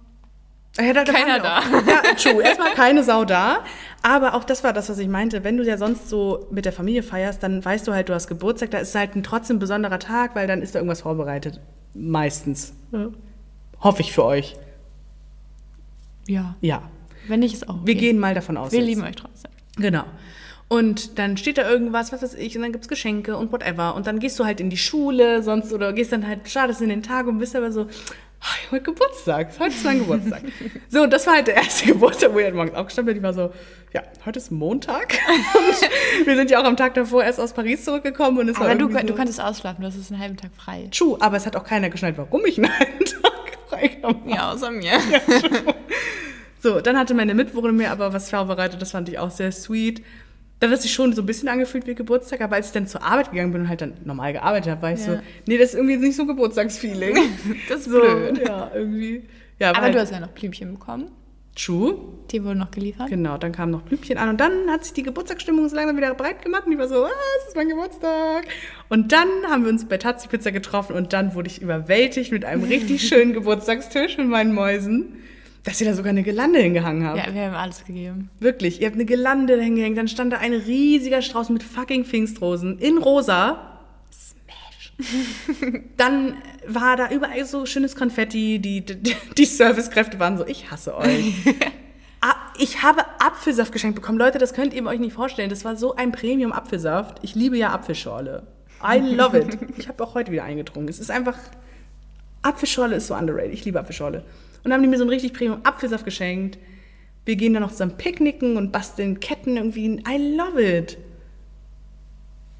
S1: Ja, da,
S2: Keiner
S1: waren wir auch. Ja, true. Erstmal keine Sau da. Aber auch das war das, was ich meinte. Wenn du ja sonst so mit der Familie feierst, dann weißt du halt, du hast Geburtstag. Da ist halt ein trotzdem besonderer Tag, weil dann ist da irgendwas vorbereitet. Meistens.
S2: Ja.
S1: Hoffe ich für euch.
S2: ja.
S1: Ja.
S2: Wenn nicht, ist auch okay.
S1: Wir gehen mal davon aus.
S2: Wir
S1: jetzt.
S2: lieben euch trotzdem.
S1: Genau. Und dann steht da irgendwas, was weiß ich, und dann gibt's Geschenke und whatever. Und dann gehst du halt in die Schule, sonst oder gehst dann halt, startest in den Tag und bist aber so, "Ah, heute Geburtstag, heute ist mein Geburtstag. so, und das war halt der erste Geburtstag, wo ich halt morgens aufgestanden bin. Ich war so, ja, heute ist Montag. und wir sind ja auch am Tag davor erst aus Paris zurückgekommen und es war
S2: Aber du,
S1: irgendwie
S2: du
S1: so,
S2: konntest ausschlafen, du hast einen halben Tag frei.
S1: True, aber es hat auch keiner geschnallt, warum ich einen halben Tag freigenommen habe.
S2: Ja, außer mir.
S1: So, dann hatte meine Mitbewohnerin mir aber was vorbereitet, das fand ich auch sehr sweet. Dann hat es sich schon so ein bisschen angefühlt wie Geburtstag, aber als ich dann zur Arbeit gegangen bin und halt dann normal gearbeitet habe, war ich
S2: Ja.
S1: so, nee, das ist irgendwie nicht so ein Geburtstagsfeeling.
S2: Das ist
S1: so,
S2: blöd.
S1: Ja, irgendwie. Ja,
S2: Aber
S1: halt
S2: du hast ja noch Blümchen bekommen.
S1: True.
S2: Die wurden noch geliefert.
S1: Genau, dann kamen noch Blümchen an und dann hat sich die Geburtstagsstimmung so langsam wieder breit gemacht und ich war so, ah, es ist mein Geburtstag. Und dann haben wir uns bei Tazzi Pizza getroffen und dann wurde ich überwältigt mit einem richtig schönen Geburtstagstisch mit meinen Mäusen, dass ihr da sogar eine Gelande hingehangen habt.
S2: Ja, wir haben alles gegeben.
S1: Wirklich, ihr habt eine Gelande hingehängt, dann stand da ein riesiger Strauß mit fucking Pfingstrosen in rosa. Smash. dann war da überall so schönes Konfetti, die, die, die Servicekräfte waren so, ich hasse euch. Ah, Ich habe Apfelsaft geschenkt bekommen. Leute, das könnt ihr euch nicht vorstellen. Das war so ein Premium-Apfelsaft. Ich liebe ja Apfelschorle. I love it. Ich habe auch heute wieder eingetrunken. Es ist einfach. Apfelschorle ist so underrated. Ich liebe Apfelschorle. Und dann haben die mir so einen richtig Premium-Apfelsaft geschenkt. Wir gehen dann noch zusammen picknicken und basteln Ketten irgendwie. I love it.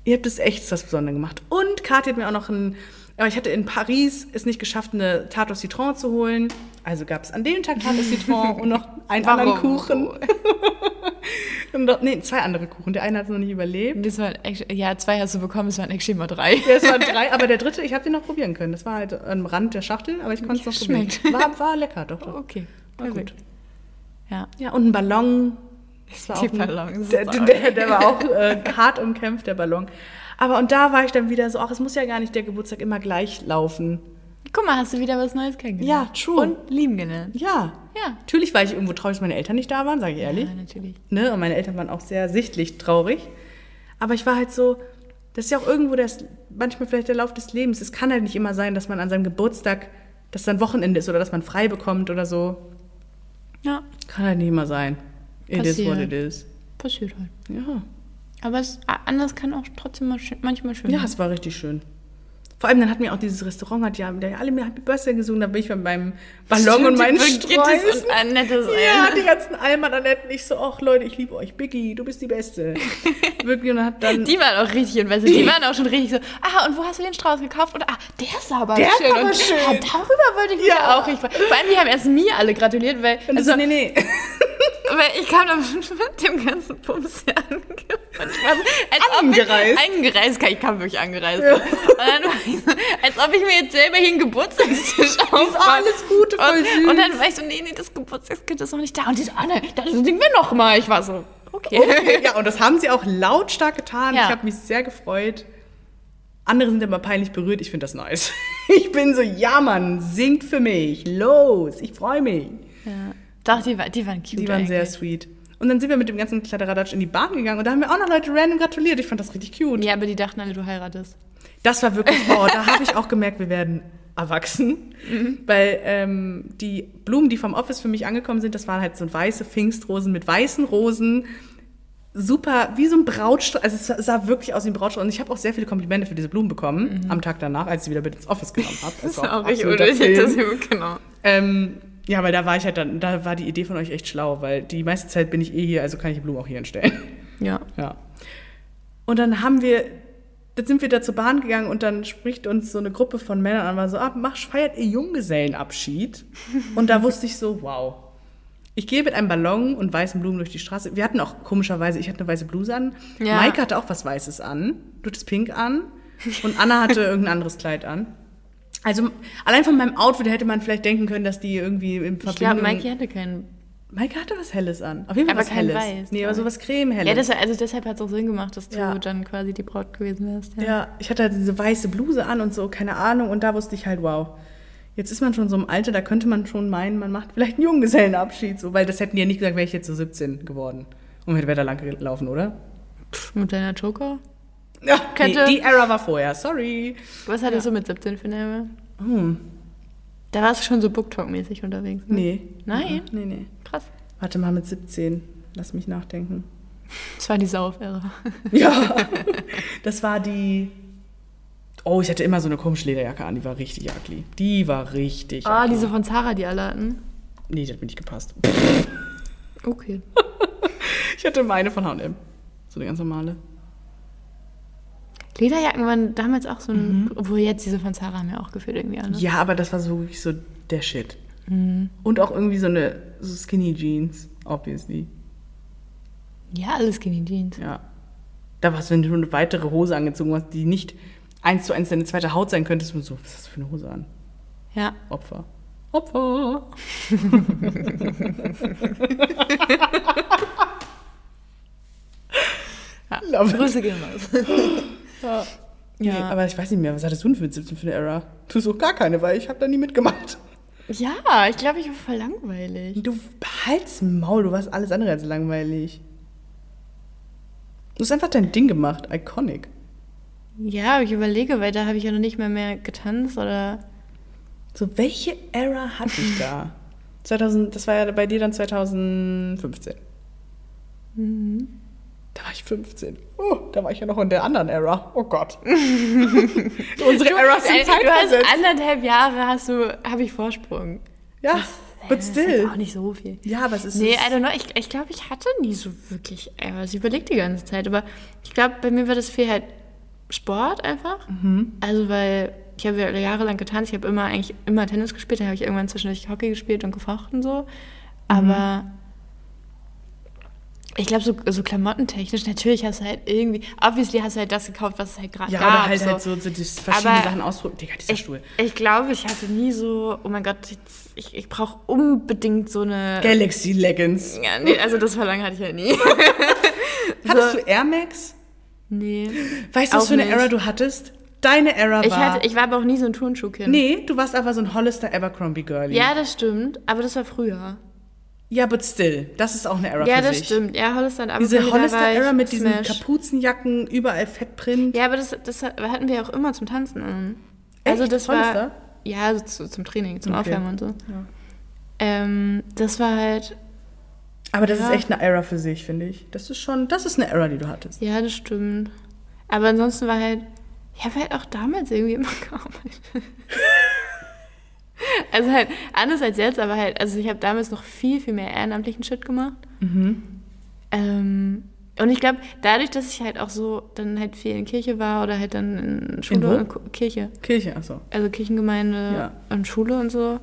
S1: Ihr habt es echt was Besonderes gemacht. Und Kathi hat mir auch noch ein. Aber ich hatte in Paris es nicht geschafft, eine Tarte au Citron zu holen. Also gab es an dem Tag Tarte au Citron und noch einen anderen
S2: Warum?
S1: Kuchen. noch, nee, zwei andere Kuchen. Der eine hat es noch nicht überlebt.
S2: Das waren, ja, zwei hast du bekommen, es waren actually immer drei.
S1: Ja, es waren drei, aber der dritte, ich habe den noch probieren können. Das war halt am Rand der Schachtel, aber ich konnte es noch
S2: Schmeckt.
S1: probieren. War, war lecker, doch. doch.
S2: Okay,
S1: War gut.
S2: Ja.
S1: Ja, und ein Ballon. Das war
S2: Die
S1: auch ein,
S2: Ballons,
S1: Der, der, der war auch äh, hart umkämpft, der Ballon. Aber und da war ich dann wieder so, ach, es muss ja gar nicht der Geburtstag immer gleich laufen.
S2: Guck mal, hast du wieder was Neues kennengelernt.
S1: Ja, true.
S2: Und lieben gelernt.
S1: Ja.
S2: Ja.
S1: Natürlich war ich irgendwo traurig, dass meine Eltern nicht da waren, sage ich ehrlich.
S2: Ja, natürlich.
S1: Ne? Und meine Eltern waren auch sehr sichtlich traurig. Aber ich war halt so, das ist ja auch irgendwo das, manchmal vielleicht der Lauf des Lebens. Es kann halt nicht immer sein, dass man an seinem Geburtstag, dass dann Wochenende ist oder dass man frei bekommt oder so.
S2: Ja,
S1: Kann halt nicht immer sein. It is what
S2: Passiert.
S1: it is.
S2: passiert halt.
S1: Ja.
S2: Aber es, anders kann auch trotzdem mal schön, manchmal schön
S1: Ja,
S2: sein.
S1: es war richtig schön. Vor allem dann hat mir auch dieses Restaurant, hat ja der alle mir Happy Birthday gesungen, da bin ich mit meinem Ballon und meinen Sträußen.
S2: und Annettes
S1: Ja, die ganzen Alman Annetten. Ich so, ach Leute, ich liebe euch. Biggie, du bist die Beste. Wirklich, und hat dann...
S2: Die waren auch richtig invasiv. Die waren auch schon richtig so, ah, und wo hast du den Strauß gekauft? Oder, ah, der ist aber
S1: Der ist
S2: schön.
S1: aber
S2: und,
S1: schön.
S2: Ah, darüber wollte ich
S1: Ja.
S2: auch richtig freuen. Vor allem, die haben erst mir alle gratuliert, weil,
S1: und
S2: also,
S1: so, nee, nee.
S2: weil ich kam dann mit dem ganzen Bums hier und ich war so,
S1: Angereist.
S2: Angereist, ich kam wirklich angereist. Und dann war ich so, als ob ich mir jetzt selber hier einen Geburtstagstisch aufbaue.
S1: alles Gute, voll
S2: und,
S1: süß.
S2: Und dann war ich so, nee, nee, das Geburtstagskind ist noch nicht da. Und die so, nein, das singen wir noch mal. Ich war so, okay.
S1: Okay, ja, und das haben sie auch lautstark getan.
S2: Ja.
S1: Ich habe mich sehr gefreut. Andere sind aber peinlich berührt. Ich finde das nice. Ich bin so, ja, Mann, singt für mich. Los, ich freue mich.
S2: Ja. Doch, die, war, die waren cute.
S1: Die waren sehr
S2: eigentlich.
S1: sweet. Und dann sind wir mit dem ganzen Kladderadatsch in die Bahn gegangen und da haben wir auch noch Leute random gratuliert. Ich fand das richtig cute.
S2: Ja, aber die dachten alle, du heiratest.
S1: Das war wirklich, oh, da habe ich auch gemerkt, wir werden erwachsen. Weil ähm, die Blumen, die vom Office für mich angekommen sind, das waren halt so weiße Pfingstrosen mit weißen Rosen. Super, wie so ein Brautstrauß. Also es sah- wirklich aus wie ein Brautstrauß. Und ich habe auch sehr viele Komplimente für diese Blumen bekommen am Tag danach, als ich sie wieder mit ins Office genommen habe.
S2: Das ist auch richtig unnötig, das genau.
S1: Ähm, ja, weil da war ich halt dann, da war die Idee von euch echt schlau, weil die meiste Zeit bin ich eh hier, also kann ich die Blumen auch hier hinstellen.
S2: Ja.
S1: Ja. Und dann haben wir dann sind wir da zur Bahn gegangen und dann spricht uns so eine Gruppe von Männern an, war so, ah, mach, feiert ihr Junggesellenabschied? Und da wusste ich so, wow. Ich gehe mit einem Ballon und weißen Blumen durch die Straße. Wir hatten auch komischerweise, ich hatte eine weiße Bluse an.
S2: Ja.
S1: Maike hatte auch was Weißes an. Du hattest Pink an. Und Anna hatte irgendein anderes Kleid an. Also allein von meinem Outfit hätte man vielleicht denken können, dass die irgendwie
S2: Ich
S1: Verbindung...
S2: glaube, Mikey hatte keinen.
S1: Maike hatte was Helles an. Auf jeden Fall
S2: Aber
S1: was Helles.
S2: Weiß,
S1: nee, aber
S2: glaub
S1: so was Creme-Helles.
S2: Ja, das, also deshalb hat es auch Sinn gemacht, dass du
S1: Ja.
S2: dann quasi die Braut gewesen wärst. Ja.
S1: Ja, ich hatte halt diese weiße Bluse an und so, keine Ahnung. Und da wusste ich halt, wow, jetzt ist man schon so im Alter, da könnte man schon meinen, man macht vielleicht einen Junggesellenabschied. So, weil das hätten die ja nicht gesagt, wäre ich jetzt so 17 geworden. Und hätte da lang gelaufen, oder?
S2: Pff, Mit deiner Joker?
S1: Ja, nee,
S2: Könnte-
S1: die Era war vorher, sorry.
S2: Was hattest du mit 17 für eine?
S1: Hm,
S2: Da warst du schon so Booktalk-mäßig unterwegs. Ne?
S1: nee.
S2: Nein?
S1: Nee, nee.
S2: Krass.
S1: Warte mal, mit 17. Lass mich nachdenken.
S2: Das war die Sauf-Ära.
S1: Ja, das war die... Oh, ich hatte immer so eine komische Lederjacke an, die war richtig ugly. Die war richtig
S2: Ah,
S1: ugly.
S2: diese von Zara, die alle hatten.
S1: Nee, die hat mir nicht gepasst.
S2: Okay.
S1: Ich hatte meine von H&M. So eine ganz normale.
S2: Lederjacken waren damals auch so ein. Obwohl jetzt diese von Zara haben ja auch gefühlt irgendwie alle.
S1: Ja, aber das war so wirklich so der Shit. Und auch irgendwie so eine so Skinny Jeans, obviously.
S2: Ja, alles Skinny Jeans.
S1: Ja. Da warst du, wenn du eine weitere Hose angezogen hast, die nicht eins zu eins deine zweite Haut sein könnte, so, was hast du für eine Hose an?
S2: Ja.
S1: Opfer. Opfer.
S2: ja.
S1: Love.
S2: Grüße gehen raus.
S1: Ja. Nee,
S2: Ja.
S1: aber ich weiß nicht mehr, was hattest du denn für 17 für eine Era? Du so gar keine, weil ich habe da nie mitgemacht.
S2: Ja, ich glaube, ich war voll langweilig.
S1: Du halt's Maul, du warst alles andere als langweilig. Du hast einfach dein Ding gemacht, iconic.
S2: Ja, aber ich überlege, weil da habe ich ja noch nicht mehr mehr getanzt oder.
S1: So, welche Era hatte ich da? 2000, das war ja bei dir dann 2015. Da war ich 15. Oh, da war ich ja noch in der anderen Era. Oh Gott. Unsere Eras sind
S2: Äh, du hast anderthalb Jahre, hast du, habe ich Vorsprung.
S1: Ja, but
S2: Das ist
S1: still.
S2: auch nicht so viel.
S1: Ja, aber es ist...
S2: Nee, I don't know. Ich, ich glaube, ich hatte nie so wirklich Eras. Ich überlege die ganze Zeit. Aber ich glaube, bei mir war das viel halt Sport einfach. Also, weil ich habe ja jahrelang getanzt. Ich habe immer eigentlich immer Tennis gespielt. Dann habe ich irgendwann zwischendurch Hockey gespielt und gefochten so. Aber ich glaube, so, so klamottentechnisch, natürlich hast du halt irgendwie, obviously hast du halt das gekauft, was es halt gerade
S1: ja,
S2: gab.
S1: oder halt,
S2: so.
S1: halt so, so verschiedene
S2: Aber
S1: Sachen ausprobieren. Digga, dieser
S2: Ich,
S1: Stuhl.
S2: ich glaube, ich hatte nie so, oh mein Gott, ich, ich brauche unbedingt so eine.
S1: Galaxy Leggings.
S2: Ja, nee, also das Verlangen hatte ich halt nie.
S1: Hattest
S2: So.
S1: du Air Max?
S2: nee.
S1: Weißt du, was für eine
S2: nicht.
S1: Era du hattest? Deine Era
S2: Ich,
S1: war...
S2: hatte, ich war aber auch nie so ein Turnschuhkind.
S1: nee, du warst einfach so ein Hollister Abercrombie Girlie.
S2: Ja, das stimmt, aber das war früher.
S1: Ja, but still. Das ist auch eine Era
S2: Ja,
S1: für
S2: das
S1: sich.
S2: stimmt. Ja, Hollister und
S1: Diese
S2: ich
S1: mit diesen
S2: Smash.
S1: Kapuzenjacken, überall Fettprint.
S2: Ja, aber das, das hatten wir auch immer zum Tanzen an. Also
S1: Echt?
S2: das
S1: Hollister?
S2: war ja also zu, zum Training, zum
S1: Okay.
S2: Aufwärmen und so. Ähm, das war halt
S1: Aber das
S2: Ja.
S1: ist echt eine Era für sich, finde ich. Das ist schon, das ist eine Era, die du hattest.
S2: Ja, das stimmt. Aber ansonsten war halt, ich habe halt auch damals irgendwie immer gearbeitet. also halt anders als jetzt, aber halt, also ich habe damals noch viel, viel mehr ehrenamtlichen Shit gemacht. Ähm, und ich glaube, dadurch, dass ich halt auch so dann halt viel in Kirche war oder halt dann in Schule
S1: wo?
S2: und Kirche,
S1: Kirche, achso.
S2: also Kirchengemeinde
S1: Ja.
S2: und Schule und so,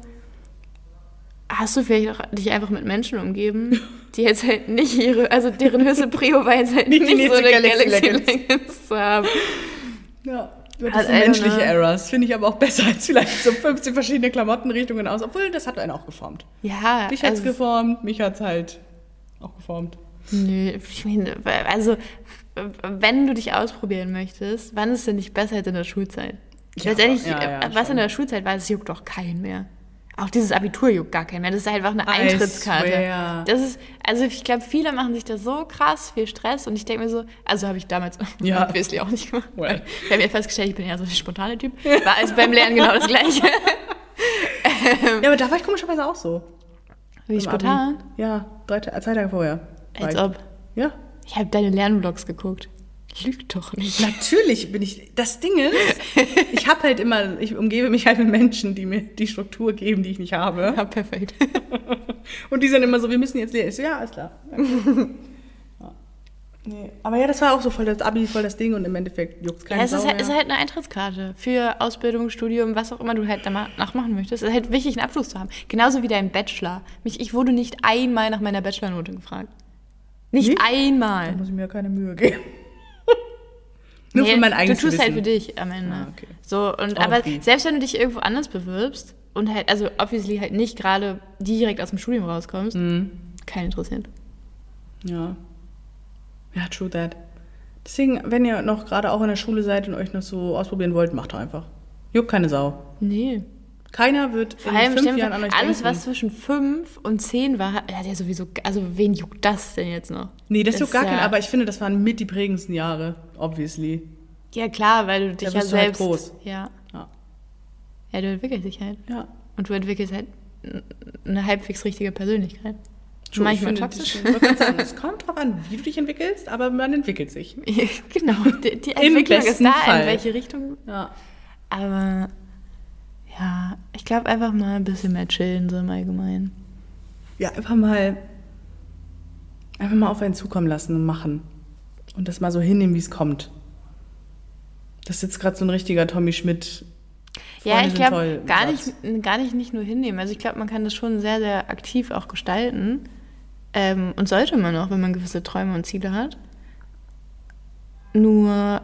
S2: hast du vielleicht auch dich einfach mit Menschen umgeben, die jetzt halt nicht ihre, also deren höchste Prio war jetzt halt
S1: Nicht
S2: nicht, so eine
S1: Galaxy
S2: Galaxy zu haben.
S1: Ja. Das
S2: Hat
S1: sind
S2: einer,
S1: menschliche
S2: ne?
S1: Eras. Finde ich aber auch besser als vielleicht so 15 verschiedene Klamottenrichtungen aus. Obwohl, das hat einen auch geformt.
S2: Ja,
S1: Dich hat's
S2: also,
S1: geformt, mich hat's halt auch geformt.
S2: nö, ich meine, also wenn du dich ausprobieren möchtest, wann ist es denn nicht besser als in der Schulzeit?
S1: Ja,
S2: Letztendlich,
S1: ja, ja,
S2: was
S1: schon.
S2: in der Schulzeit war, das juckt doch keinen mehr. Auch dieses Abitur juckt gar keinen mehr. Das ist einfach eine Eintrittskarte. Das ist, also ich glaube, viele machen sich da so krass viel Stress und ich denke mir so, also habe ich damals
S1: Ja.
S2: obviously auch nicht gemacht.
S1: Well.
S2: Ich habe ja festgestellt, ich bin eher so der spontane Typ. War also beim Lernen genau das Gleiche.
S1: Ja, aber da war ich komischerweise auch so.
S2: Wie
S1: Im
S2: spontan?
S1: Abi. Ja, drei, zwei Tage vorher.
S2: Als ob.
S1: Ja.
S2: Ich habe deine Lernvlogs geguckt. Lügt doch nicht.
S1: Natürlich bin ich. Das Ding ist, ich habe halt immer, ich umgebe mich halt mit Menschen, die mir die Struktur geben, die ich nicht habe.
S2: Ja, perfekt.
S1: Und die sind immer so, wir müssen jetzt so, ja, alles klar. Ja. Nee. Aber ja, das war auch so voll das Abi, voll das Ding und im Endeffekt juckt es
S2: Ja,
S1: keine
S2: es ist halt,
S1: mehr.
S2: ist halt eine Eintrittskarte für Ausbildung, Studium, was auch immer du halt danach machen möchtest. Es ist halt wichtig, einen Abschluss zu haben. Genauso wie dein Bachelor. Mich, ich wurde nicht einmal nach meiner Bachelornote gefragt. Nicht
S1: Nicht? Da
S2: einmal.
S1: muss ich mir keine Mühe geben. Nur
S2: Nee,
S1: für mein eigenes
S2: Du tust halt
S1: Wissen.
S2: für dich am Ende.
S1: Ah, okay.
S2: So, und aber
S1: Irgendwie.
S2: selbst wenn du dich irgendwo anders bewirbst und halt, also obviously halt nicht gerade direkt aus dem Studium rauskommst,
S1: Mhm.
S2: kein interessiert.
S1: Ja. Ja, true that. Deswegen, wenn ihr noch gerade auch in der Schule seid und euch noch so ausprobieren wollt, macht doch einfach. Juckt keine Sau.
S2: Nee.
S1: Keiner wird
S2: Vor
S1: in
S2: allem
S1: fünf
S2: stell dir
S1: Jahren an euch
S2: alles,
S1: denken.
S2: was zwischen fünf und zehn war, hat ja sowieso, also wen juckt das denn jetzt noch?
S1: Nee, das juckt gar
S2: ist
S1: keinen,
S2: ja-
S1: aber ich finde, das waren mit die prägendsten Jahre, obviously.
S2: Ja, klar, weil du dich ja
S1: bist du halt
S2: selbst.
S1: groß.
S2: Ja.
S1: Ja.
S2: Ja, du entwickelst dich halt.
S1: Ja.
S2: Und du entwickelst halt eine halbwegs richtige Persönlichkeit.
S1: True,
S2: Manchmal
S1: ich finde,
S2: toxisch.
S1: Sagen, es kommt drauf an, wie du dich entwickelst, aber man entwickelt sich.
S2: genau, die, die Entwicklung ist
S1: besten
S2: da,
S1: Fall.
S2: in welche Richtung.
S1: Ja.
S2: Aber ja, ich glaube einfach mal ein bisschen mehr chillen, so im Allgemeinen.
S1: Ja, einfach mal, einfach mal auf einen zukommen lassen und machen. Und das mal so hinnehmen, wie es kommt. Das ist jetzt gerade so ein richtiger Tommy Schmidt.
S2: Ja,
S1: Freunde
S2: ich
S1: sind
S2: glaube, gar
S1: Satz.
S2: nicht, gar nicht nicht nur hinnehmen. Also ich glaube, man kann das schon sehr, sehr aktiv auch gestalten. Ähm, und sollte man auch, wenn man gewisse Träume und Ziele hat. Nur,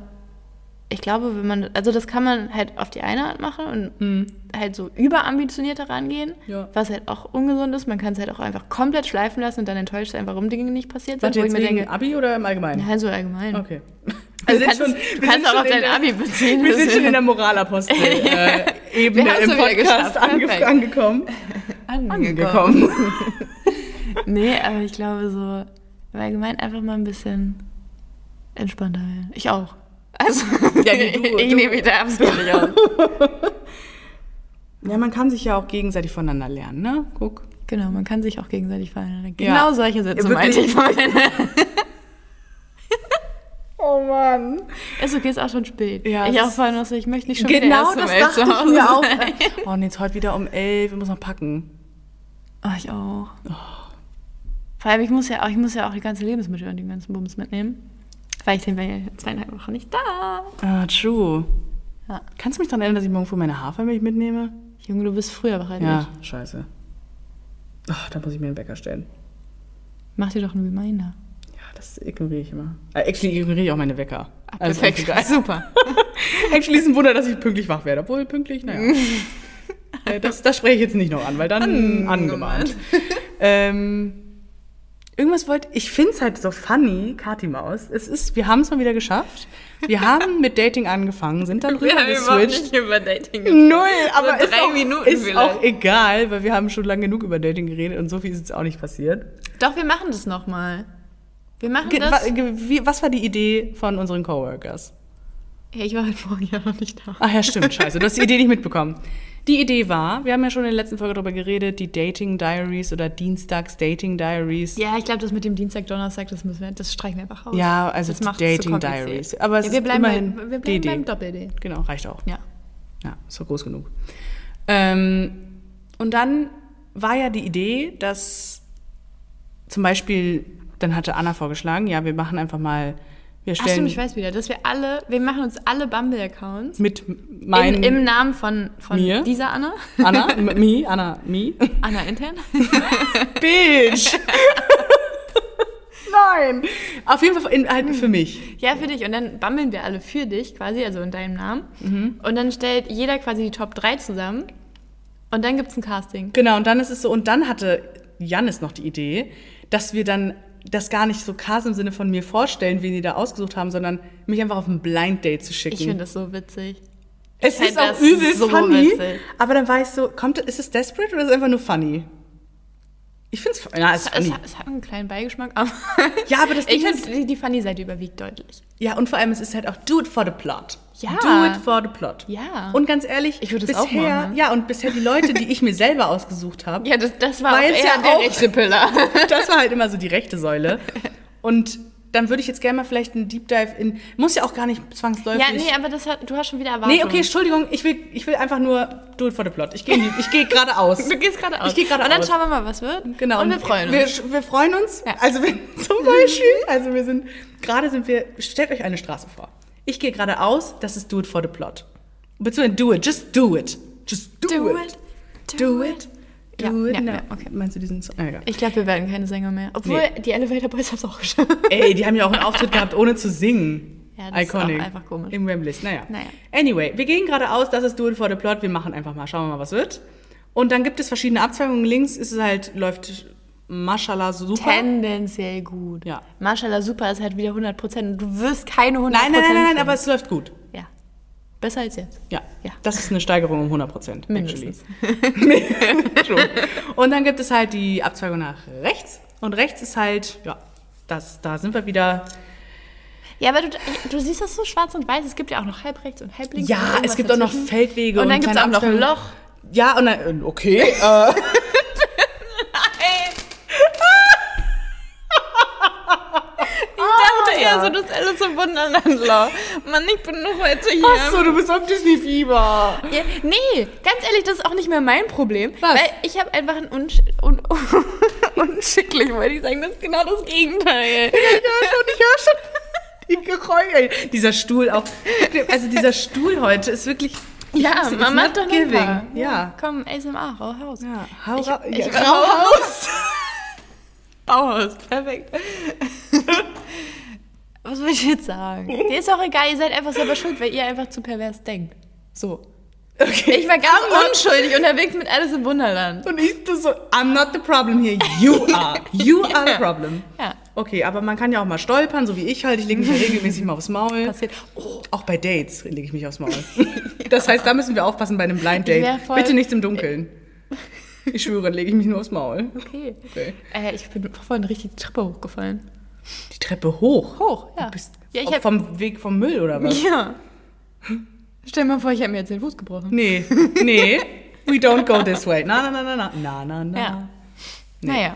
S2: ich glaube, wenn man, also das kann man halt auf die eine Art machen und halt so überambitioniert herangehen.
S1: Ja.
S2: was halt auch ungesund ist. Man kann es halt auch einfach komplett schleifen lassen und dann enttäuscht sein, warum Dinge nicht passiert sind.
S1: Warte, jetzt
S2: ich mir denke,
S1: Abi oder im Allgemeinen?
S2: ja, so allgemein.
S1: Okay.
S2: Also du kannst,
S1: schon-
S2: du kannst auch auf dein
S1: der-
S2: Abi beziehen.
S1: Wir sind schon in der Moralapostel-Ebene
S2: haben's
S1: im Podcast
S2: Perfekt.
S1: angekommen.
S2: angekommen. Nee, aber ich glaube so, im Allgemeinen einfach mal ein bisschen entspannter werden. Ich auch. Also,
S1: Ja, nee, du-
S2: ich
S1: du-
S2: nehme mich da absolut nicht aus.
S1: Ja, man kann sich ja auch gegenseitig voneinander lernen, ne? Guck.
S2: Genau, man kann sich auch gegenseitig fallen.
S1: Ja.
S2: Genau solche Sätze
S1: Ja,
S2: meinte ich vorhin.
S1: Oh Mann.
S2: Ist okay, ist auch schon spät.
S1: Ja,
S2: ich auch vorhin noch so, ich möchte nicht schon wieder
S1: Genau,
S2: erst um
S1: das
S2: elf
S1: dachte
S2: zu
S1: ich
S2: Hause
S1: mir auch.
S2: sein.
S1: Oh, und jetzt heute wieder um elf, wir müssen noch packen.
S2: Oh, ich auch. Vor allem, ich muss ja auch, ich muss ja auch die ganzen Lebensmittel und die ganzen Bums mitnehmen. Weil ich bin ja zweieinhalb Wochen nicht da.
S1: Ah, true.
S2: Ja.
S1: Kannst du mich daran erinnern, dass ich morgen früh meine Hafermilch mitnehme?
S2: Junge, du bist früher wach als
S1: Ja, scheiße. Ach, da muss ich mir einen Wecker stellen.
S2: Mach dir doch einen Reminder.
S1: Ja, das ignoriere ich immer. Äh, actually ignoriere ich auch meine Wecker.
S2: Ah,
S1: Also
S2: perfekt, super.
S1: Actually ist ein Wunder, dass ich pünktlich wach werde. Obwohl pünktlich, naja. Äh, das, das spreche ich jetzt nicht noch an, weil dann angemahnt. ähm, irgendwas wollte ich finde es halt so funny, Kati Maus. Es ist, wir haben es mal wieder geschafft. Wir haben mit Dating angefangen, sind dann rüber geswitcht.
S2: über Dating
S1: Null, aber
S2: So
S1: ist, auch,
S2: Minuten
S1: ist
S2: vielleicht.
S1: auch egal, weil wir haben schon lange genug über Dating geredet und so viel ist jetzt auch nicht passiert.
S2: Doch, wir machen das nochmal. Wir machen
S1: Ge-
S2: das.
S1: wie- Was war die Idee von unseren Coworkers?
S2: Ja, ich war heute Morgen ja noch nicht da.
S1: Ach ja, stimmt, scheiße. Du hast die Idee nicht mitbekommen. Die Idee war, wir haben ja schon in der letzten Folge darüber geredet, die Dating Diaries oder Dienstags Dating Diaries.
S2: Ja, ich glaube, das mit dem Dienstag, Donnerstag, das müssen wir, das streichen wir einfach raus.
S1: Ja, also
S2: das
S1: Dating
S2: kompliziert.
S1: Diaries. Aber es
S2: ja, wir
S1: ist
S2: bleiben,
S1: immerhin
S2: bei, wir bleiben beim
S1: Idee.
S2: Doppel-D.
S1: Genau, reicht auch.
S2: Ja.
S1: Ja, ist doch groß genug. Ähm, und dann war ja die Idee, dass zum Beispiel, dann hatte Anna vorgeschlagen, ja, wir machen einfach mal, wir
S2: Ach
S1: stellen
S2: stimmt, ich weiß wieder, dass wir alle, wir machen uns alle Bumble-Accounts
S1: mit meinen
S2: in, im Namen von, von
S1: Mir?
S2: dieser Anna,
S1: Anna, m- me, Anna, me.
S2: Anna intern.
S1: Bitch! Nein! Auf jeden Fall in, halt für mich.
S2: Ja, für dich. Und dann bummeln wir alle für dich quasi, also in deinem Namen.
S1: Mhm.
S2: Und dann stellt jeder quasi die Top 3 zusammen. Und dann gibt es ein Casting.
S1: Genau, und dann ist es so, und dann hatte Janis noch die Idee, dass wir dann das gar nicht so krass im Sinne von mir vorstellen, wen die da ausgesucht haben, sondern mich einfach auf ein Blind Date zu schicken.
S2: Ich finde das so witzig.
S1: es ist auch übel
S2: so
S1: funny,
S2: witzig.
S1: aber dann war ich so, kommt, ist es desperate oder ist es einfach nur funny? Ich finde es, ja, es funny.
S2: es, hat- es hat einen kleinen Beigeschmack, aber
S1: Ja, aber das
S2: ich
S1: Ding
S2: finde, die, die Funny-Seite überwiegt deutlich.
S1: Ja, und vor allem, es ist halt auch do it for the plot.
S2: Ja.
S1: Do it for the plot.
S2: Ja.
S1: Und ganz ehrlich,
S2: Ich würde es
S1: bisher,
S2: auch machen.
S1: ja, und bisher die Leute, die ich mir selber ausgesucht habe,
S2: Ja, das, das war auch eher
S1: ja
S2: der
S1: auch-
S2: rechte Piller.
S1: das war halt immer so die rechte Säule. Und dann würde ich jetzt gerne mal vielleicht einen Deep Dive in. Muss ja auch gar nicht zwangsläufig.
S2: Ja, nee, aber das hat, du hast schon wieder Erwartungen.
S1: Nee, okay, Entschuldigung, ich will, ich will einfach nur do it for the plot. Ich gehe ich geh geradeaus.
S2: Du gehst gerade aus.
S1: Ich gehe geradeaus.
S2: Und dann schauen wir mal, was wird.
S1: Genau.
S2: Und wir freuen uns.
S1: Wir, wir freuen uns.
S2: Ja.
S1: Also wenn, zum Beispiel, also wir sind, gerade sind wir, stellt euch eine Straße vor. Ich gehe geradeaus, das ist do it for the plot. Beziehungsweise do it, just do it. Just do,
S2: Do
S1: it.
S2: it,
S1: Do
S2: do
S1: it.
S2: Ja,
S1: Do it.
S2: ja,
S1: now.
S2: ja, okay.
S1: Meinst du diesen Song? Ah.
S2: Ich glaube, wir werden keine Sänger mehr. Obwohl,
S1: Nee.
S2: die Elevator Boys haben es auch geschafft.
S1: Ey, die haben ja auch einen Auftritt gehabt, ohne zu singen.
S2: Ja, das ist
S1: Iconic.
S2: auch einfach komisch.
S1: Im Wembley. Naja.
S2: Naja.
S1: Anyway, wir gehen geradeaus, das ist Do It for the Plot. Wir machen einfach mal, schauen wir mal, was wird. Und dann gibt es verschiedene Abzweigungen. Links ist es halt, läuft Mashallah super.
S2: Tendenziell gut.
S1: Ja.
S2: Mashallah, super ist halt wieder 100 Prozent. Du wirst keine 100
S1: Nein, nein, nein, nein, nein, aber es läuft gut.
S2: Ja. Besser als jetzt.
S1: Ja.
S2: Ja.
S1: Das ist eine Steigerung um 100 Prozent.
S2: Mindestens.
S1: Und dann gibt es halt die Abzweigung nach rechts. Und rechts ist halt, ja, das, da sind wir wieder.
S2: Ja, aber du, du siehst das so schwarz und weiß. Es gibt ja auch noch halb rechts und halb links. und
S1: Ja, es gibt auch noch
S2: dazwischen.
S1: Feldwege
S2: Und dann gibt es auch noch ein. Loch.
S1: Ja, und dann, okay. äh,
S2: Ich eher so, das Alice im Wunderland Loch. Mann, ich bin noch heute hier.
S1: Achso, du bist auf Disney-Fieber.
S2: Ja, nee, ganz ehrlich, das ist auch nicht mehr mein Problem.
S1: Was?
S2: Weil ich habe einfach ein unsch un unschicklich, wollte ich sagen. Das ist genau das Gegenteil.
S1: Ja, schon, ich höre schon die Geräusche. Dieser Stuhl auch. Also dieser Stuhl heute ist wirklich.
S2: Ja,
S1: It's
S2: man macht
S1: not
S2: doch
S1: giving.
S2: paar.
S1: Ja.
S2: Komm, ASMR, rau Haus.
S1: Ja, hau
S2: Ich-
S1: ra
S2: ich-
S1: ja, Rauhaus.
S2: Bauhaus, perfekt. Was will ich jetzt sagen? Dir ist auch egal, ihr seid einfach selber schuld, weil ihr einfach zu pervers denkt. So.
S1: Okay.
S2: Ich war ganz unschuldig unterwegs mit Alice im Wunderland.
S1: Und ich so, I'm not the problem here, you are. You are the problem.
S2: Ja.
S1: Okay, aber man kann ja auch mal stolpern, so wie ich halt. Ich lege mich ja regelmäßig mal aufs Maul.
S2: Passiert. Oh,
S1: Auch bei Dates lege ich mich aufs Maul. Das heißt, da müssen wir aufpassen bei einem Blind Date. Bitte nichts im Dunkeln. Ich schwöre, lege ich mich nur aufs Maul.
S2: okay.
S1: Okay.
S2: Äh, ich bin vorhin richtig die Treppe hochgefallen.
S1: Die Treppe hoch.
S2: Hoch, ja.
S1: Du bist
S2: ja, ich hab,
S1: vom Weg vom Müll oder was?
S2: ja. Stell dir mal vor, ich habe mir jetzt den Fuß gebrochen.
S1: Nee, nee. We don't go this way. Na, na, na, na, na. Na, na, na.
S2: Ja. Naja,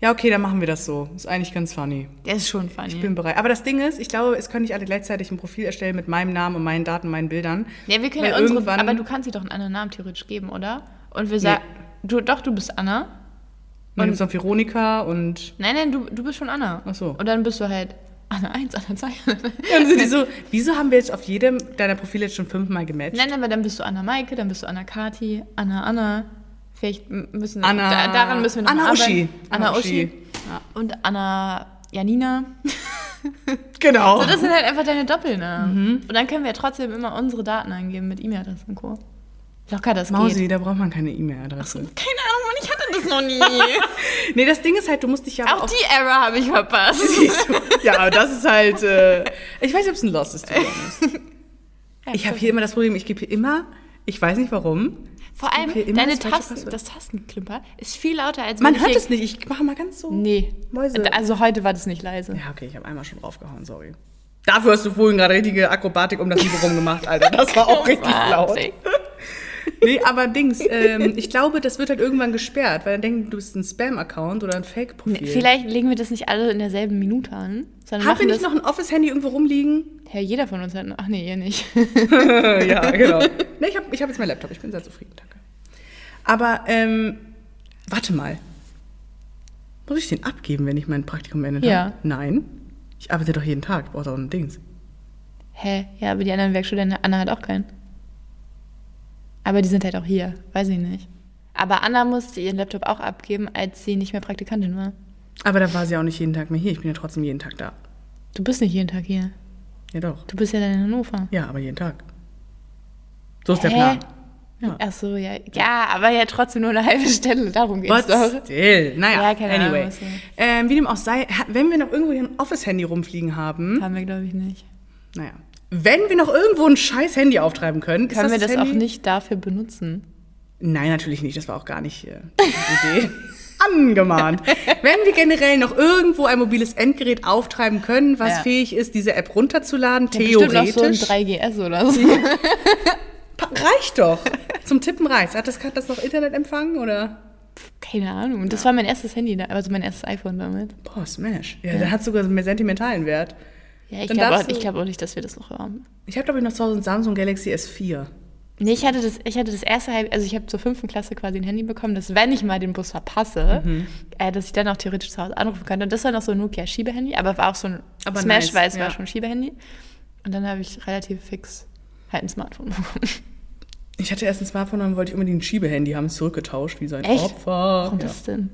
S1: Ja, okay, dann machen wir das so. Ist eigentlich ganz funny.
S2: der ist schon funny.
S1: Ich bin bereit. Aber das Ding ist, ich glaube, es können nicht alle gleichzeitig ein Profil erstellen mit meinem Namen und meinen Daten, meinen Bildern.
S2: ja, wir können ja unsere,
S1: irgendwann-
S2: aber du kannst sie doch einen anderen Namen theoretisch geben, oder? Und wir sagen, du, doch, du bist Anna.
S1: Und dann noch Veronika und
S2: Nein, nein, du, du bist schon Anna.
S1: Ach so.
S2: Und dann bist du halt Anna 1, Anna 2.
S1: dann sind die so, wieso haben wir jetzt auf jedem deiner Profile jetzt schon fünfmal gematcht?
S2: Nein, aber dann bist du Anna Maike, dann bist du Anna Kati, Anna Anna. Vielleicht müssen
S1: Anna-
S2: da, daran müssen wir noch
S1: Anna
S2: mal
S1: Uschi.
S2: arbeiten. Anna
S1: Anna
S2: Uschi.
S1: Uschi. Ja.
S2: Und Anna Janina.
S1: Genau.
S2: So, das sind halt einfach deine Doppelnamen. Und dann können wir trotzdem immer unsere Daten eingeben mit E-Mail-Adresse und Co. Locker, das
S1: Mausi,
S2: geht.
S1: da braucht man keine E-Mail-Adresse.
S2: Keine Ahnung, Mann, ich hatte das noch nie.
S1: Nee, das Ding ist halt, du musst dich ja
S2: Auch die Error habe ich verpasst.
S1: Ja, aber das ist halt. Äh, ich weiß nicht, ob es ein Loss ist. Ich habe hier immer das Problem, ich gebe hier immer, ich weiß nicht warum.
S2: Vor allem, deine Tasten, das Tastenklimper ist viel lauter als
S1: Man hört es nicht, ich mache mal ganz so.
S2: Nee.
S1: Mäuse.
S2: Also heute war das nicht leise.
S1: Ja, okay, ich habe einmal schon draufgehauen, sorry. Dafür hast du vorhin gerade richtige Akrobatik um das Mikro rum gemacht, Alter. Das war auch richtig laut. Nee, aber Dings, ähm, ich glaube, das wird halt irgendwann gesperrt, weil dann denken, du bist ein Spam-Account oder ein Fake-Profil.
S2: Vielleicht legen wir das nicht alle in derselben Minute an,
S1: Haben wir nicht noch ein Office-Handy irgendwo rumliegen?
S2: Ja, jeder von uns hat. Ach nee, ihr nicht.
S1: ja, genau. Nee, ich habe ich hab jetzt meinen Laptop, ich bin sehr zufrieden, danke. Aber, ähm, warte mal. Muss ich den abgeben, wenn ich mein Praktikum beendet
S2: Ja.
S1: habe? Nein. Ich arbeite doch jeden Tag, ich brauche doch ein Dings.
S2: Hä? Ja, aber die anderen Werkstudenten, Anna hat auch keinen. Aber die sind halt auch hier, weiß ich nicht. Aber Anna musste ihren Laptop auch abgeben, als sie nicht mehr Praktikantin war.
S1: Aber da war sie auch nicht jeden Tag mehr hier, ich bin ja trotzdem jeden Tag da.
S2: Du bist nicht jeden Tag hier.
S1: Ja, doch.
S2: Du bist ja dann in Hannover.
S1: Ja, aber jeden Tag. So ist der
S2: Hä?
S1: Plan. Ja.
S2: Ach so, ja. Ja, aber ja trotzdem nur eine halbe Stelle. Darum geht's
S1: But
S2: doch.
S1: still. Naja,
S2: Ja, keine Ahnung,
S1: anyway.
S2: du-
S1: Ähm, wie dem auch sei, wenn wir noch irgendwo hier ein Office-Handy rumfliegen haben,
S2: Haben wir, glaube ich, nicht.
S1: naja, wenn wir noch irgendwo ein scheiß Handy auftreiben können,
S2: Können wir das auch
S1: Handy?
S2: nicht dafür benutzen?
S1: Nein, natürlich nicht. Das war auch gar nicht äh, die Idee. Angemahnt. Wenn wir generell noch irgendwo ein mobiles Endgerät auftreiben können, was
S2: Ja.
S1: fähig ist, diese App runterzuladen,
S2: noch
S1: theoretisch,
S2: so ein 3GS oder so.
S1: reicht doch. Zum Tippen reicht. Hat das, hat das noch Internetempfang oder?
S2: Keine Ahnung. Das war mein erstes Handy, also mein erstes iPhone damals.
S1: Boah, Smash. Ja, der hat sogar mehr sentimentalen Wert.
S2: Ja, ich glaube glaub auch nicht, dass wir das noch haben.
S1: Ich habe, glaube ich, noch zu Hause ein Samsung Galaxy S4.
S2: Nee, ich hatte das, ich hatte das erste Halb, also ich habe zur fünften Klasse quasi ein Handy bekommen, dass wenn ich mal den Bus verpasse,
S1: Mhm.
S2: äh, dass ich dann auch theoretisch zu Hause anrufen könnte. Und das war noch so ein Nokia-Schiebehandy, aber war auch so ein
S1: Aber
S2: Smash,
S1: nice,
S2: weil es
S1: ja.
S2: war schon ein Schiebehandy. Und dann habe ich relativ fix halt ein Smartphone bekommen.
S1: Ich hatte erst ein Smartphone, dann wollte ich unbedingt ein Schiebhandy haben, es zurückgetauscht, wie so ein
S2: Echt?
S1: Opfer.
S2: Warum
S1: ja.
S2: das denn?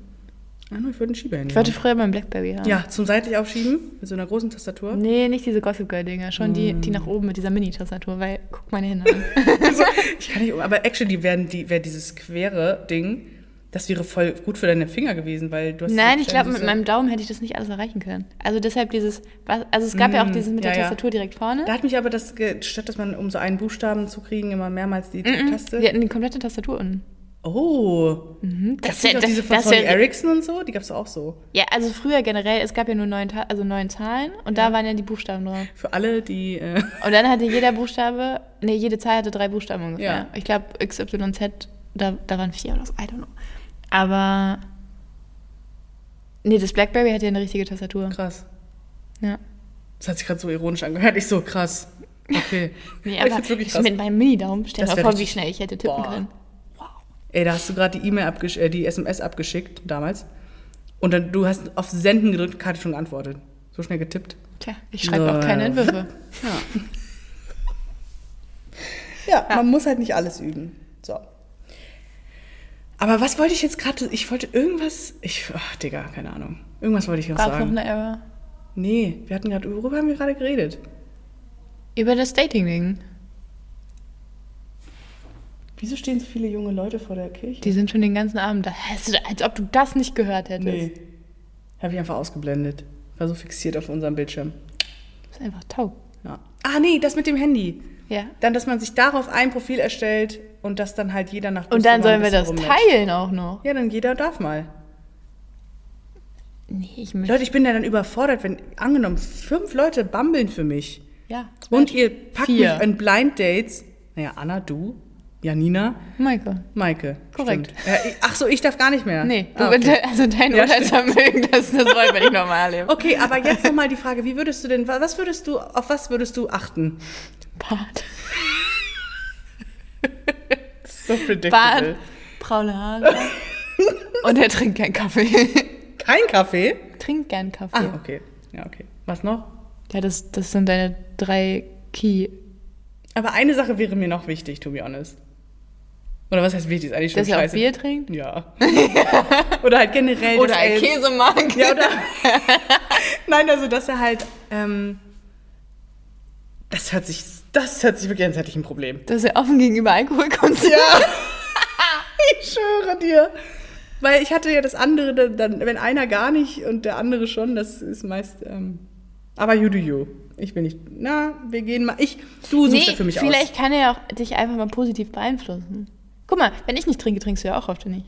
S1: Ah, ich wollte ein Schiebhandy
S2: Ich wollte früher mal ein Blackberry haben.
S1: Ja, zum seitlich aufschieben, mit so einer großen Tastatur.
S2: Nee, nicht diese Gossip Girl-Dinger, schon die,
S1: Mm.
S2: die nach oben mit dieser Mini-Tastatur, weil guck meine Hände an.
S1: so, ich kann nicht, aber actually wäre die, wär dieses quere Ding, das wäre voll gut für deine Finger gewesen, weil du hast
S2: Nein, ich glaube, mit meinem Daumen hätte ich das nicht alles erreichen können. Also deshalb dieses, also es gab ja auch
S1: Mm,
S2: dieses mit
S1: ja,
S2: der. Tastatur direkt vorne.
S1: Da hat mich aber das gestört, dass man, um so einen Buchstaben zu kriegen, immer mehrmals die Taste.
S2: Wir hatten die komplette Tastatur unten.
S1: Oh.
S2: Mhm.
S1: Das,
S2: Das,
S1: sind doch diese von
S2: das
S1: Sony Ericsson und so, die gab es auch so.
S2: Ja, also früher generell, es gab ja nur neun, also neun Zahlen und da waren ja die Buchstaben drauf.
S1: Für alle, die. Äh,
S2: Und dann hatte jeder Buchstabe, nee, jede Zahl hatte drei Buchstaben ungefähr.
S1: Ja.
S2: Ich glaube, XYZ, da, da waren vier oder so, I don't know. Aber, nee, das Blackberry hatte ja eine richtige Tastatur.
S1: krass.
S2: Ja.
S1: Das hat sich gerade so ironisch angehört. Ich so krass. Okay.
S2: Nee,
S1: Aber ich wirklich
S2: ich
S1: krass.
S2: mit meinem Mini-Daumen, stell
S1: Das
S2: dir vor, wie schnell ich hätte tippen
S1: Boah.
S2: können.
S1: Ey, da hast du gerade die E-Mail abgesch äh, die SMS abgeschickt damals. Und dann du hast auf Senden gedrückt, Kati schon geantwortet. So schnell getippt.
S2: Tja, ich schreibe auch
S1: Ja.
S2: keine Entwürfe.
S1: Ja, man muss halt nicht alles üben. So. Aber was wollte ich jetzt gerade? Ich wollte irgendwas. Ich, ach, Digga, keine Ahnung. Irgendwas wollte ich noch
S2: Gab noch
S1: sagen.
S2: eine Error?
S1: Nee, wir hatten gerade, worüber haben wir gerade geredet?
S2: Über das Dating-Ding.
S1: Wieso stehen so viele junge Leute vor der Kirche?
S2: Die sind schon den ganzen Abend da. Als ob du das nicht gehört hättest.
S1: nee. Habe ich einfach ausgeblendet. War so fixiert auf unserem Bildschirm.
S2: Das ist einfach taub.
S1: Ja. Ah, nee, das mit dem Handy.
S2: Ja.
S1: Dann, dass man sich darauf ein Profil erstellt und das dann halt jeder nach
S2: Und dann
S1: Lust
S2: sollen wir das
S1: rummatcht.
S2: teilen auch noch.
S1: Ja, dann jeder darf mal.
S2: Nee, ich möchte.
S1: Leute, ich bin ja dann überfordert, wenn angenommen fünf Leute bambeln für mich
S2: ja.
S1: und ihr packt
S2: Vier.
S1: mich in Blind Dates. Naja, Anna, du, Janina,
S2: Maike.
S1: Maike.
S2: Korrekt.
S1: Ja, ich, ach so, ich darf gar nicht mehr.
S2: Nee, du,
S1: ah, okay.
S2: also dein
S1: Ja,
S2: Urteilsvermögen, das, das wollen wir nicht nochmal erleben.
S1: okay, aber jetzt nochmal die Frage, wie würdest du denn, was würdest du, auf was würdest du achten?
S2: Bart.
S1: So predictable.
S2: Bart, braune Haare. Und er trinkt gern Kaffee.
S1: Kein Kaffee?
S2: trinkt gern Kaffee.
S1: Ah, okay. Ja, okay. Was noch?
S2: Ja, das, das sind deine drei Key.
S1: Aber eine Sache wäre mir noch wichtig, to be honest. Oder was heißt wichtig? Ist eigentlich schon
S2: Dass er auch
S1: scheiße.
S2: Bier trinkt?
S1: Ja. oder halt generell.
S2: Oder ein
S1: jetzt-
S2: Käse mag.
S1: Ja, oder? Nein, also, dass er halt. Ähm, das hört sich. Das hört sich wirklich an, als hätte ich ein Problem.
S2: Dass er offen gegenüber Alkohol konsumiert.
S1: Ja. ich schwöre dir. Weil ich hatte ja das andere, dann, wenn einer gar nicht und der andere schon, das ist meist. Ähm, aber you do you. Ich will nicht. Na, wir gehen mal. Ich, du suchst
S2: Nee,
S1: ja für mich
S2: vielleicht
S1: aus.
S2: kann er ja auch dich einfach mal positiv beeinflussen. Guck mal, wenn ich nicht trinke, trinkst du ja auch oft nicht.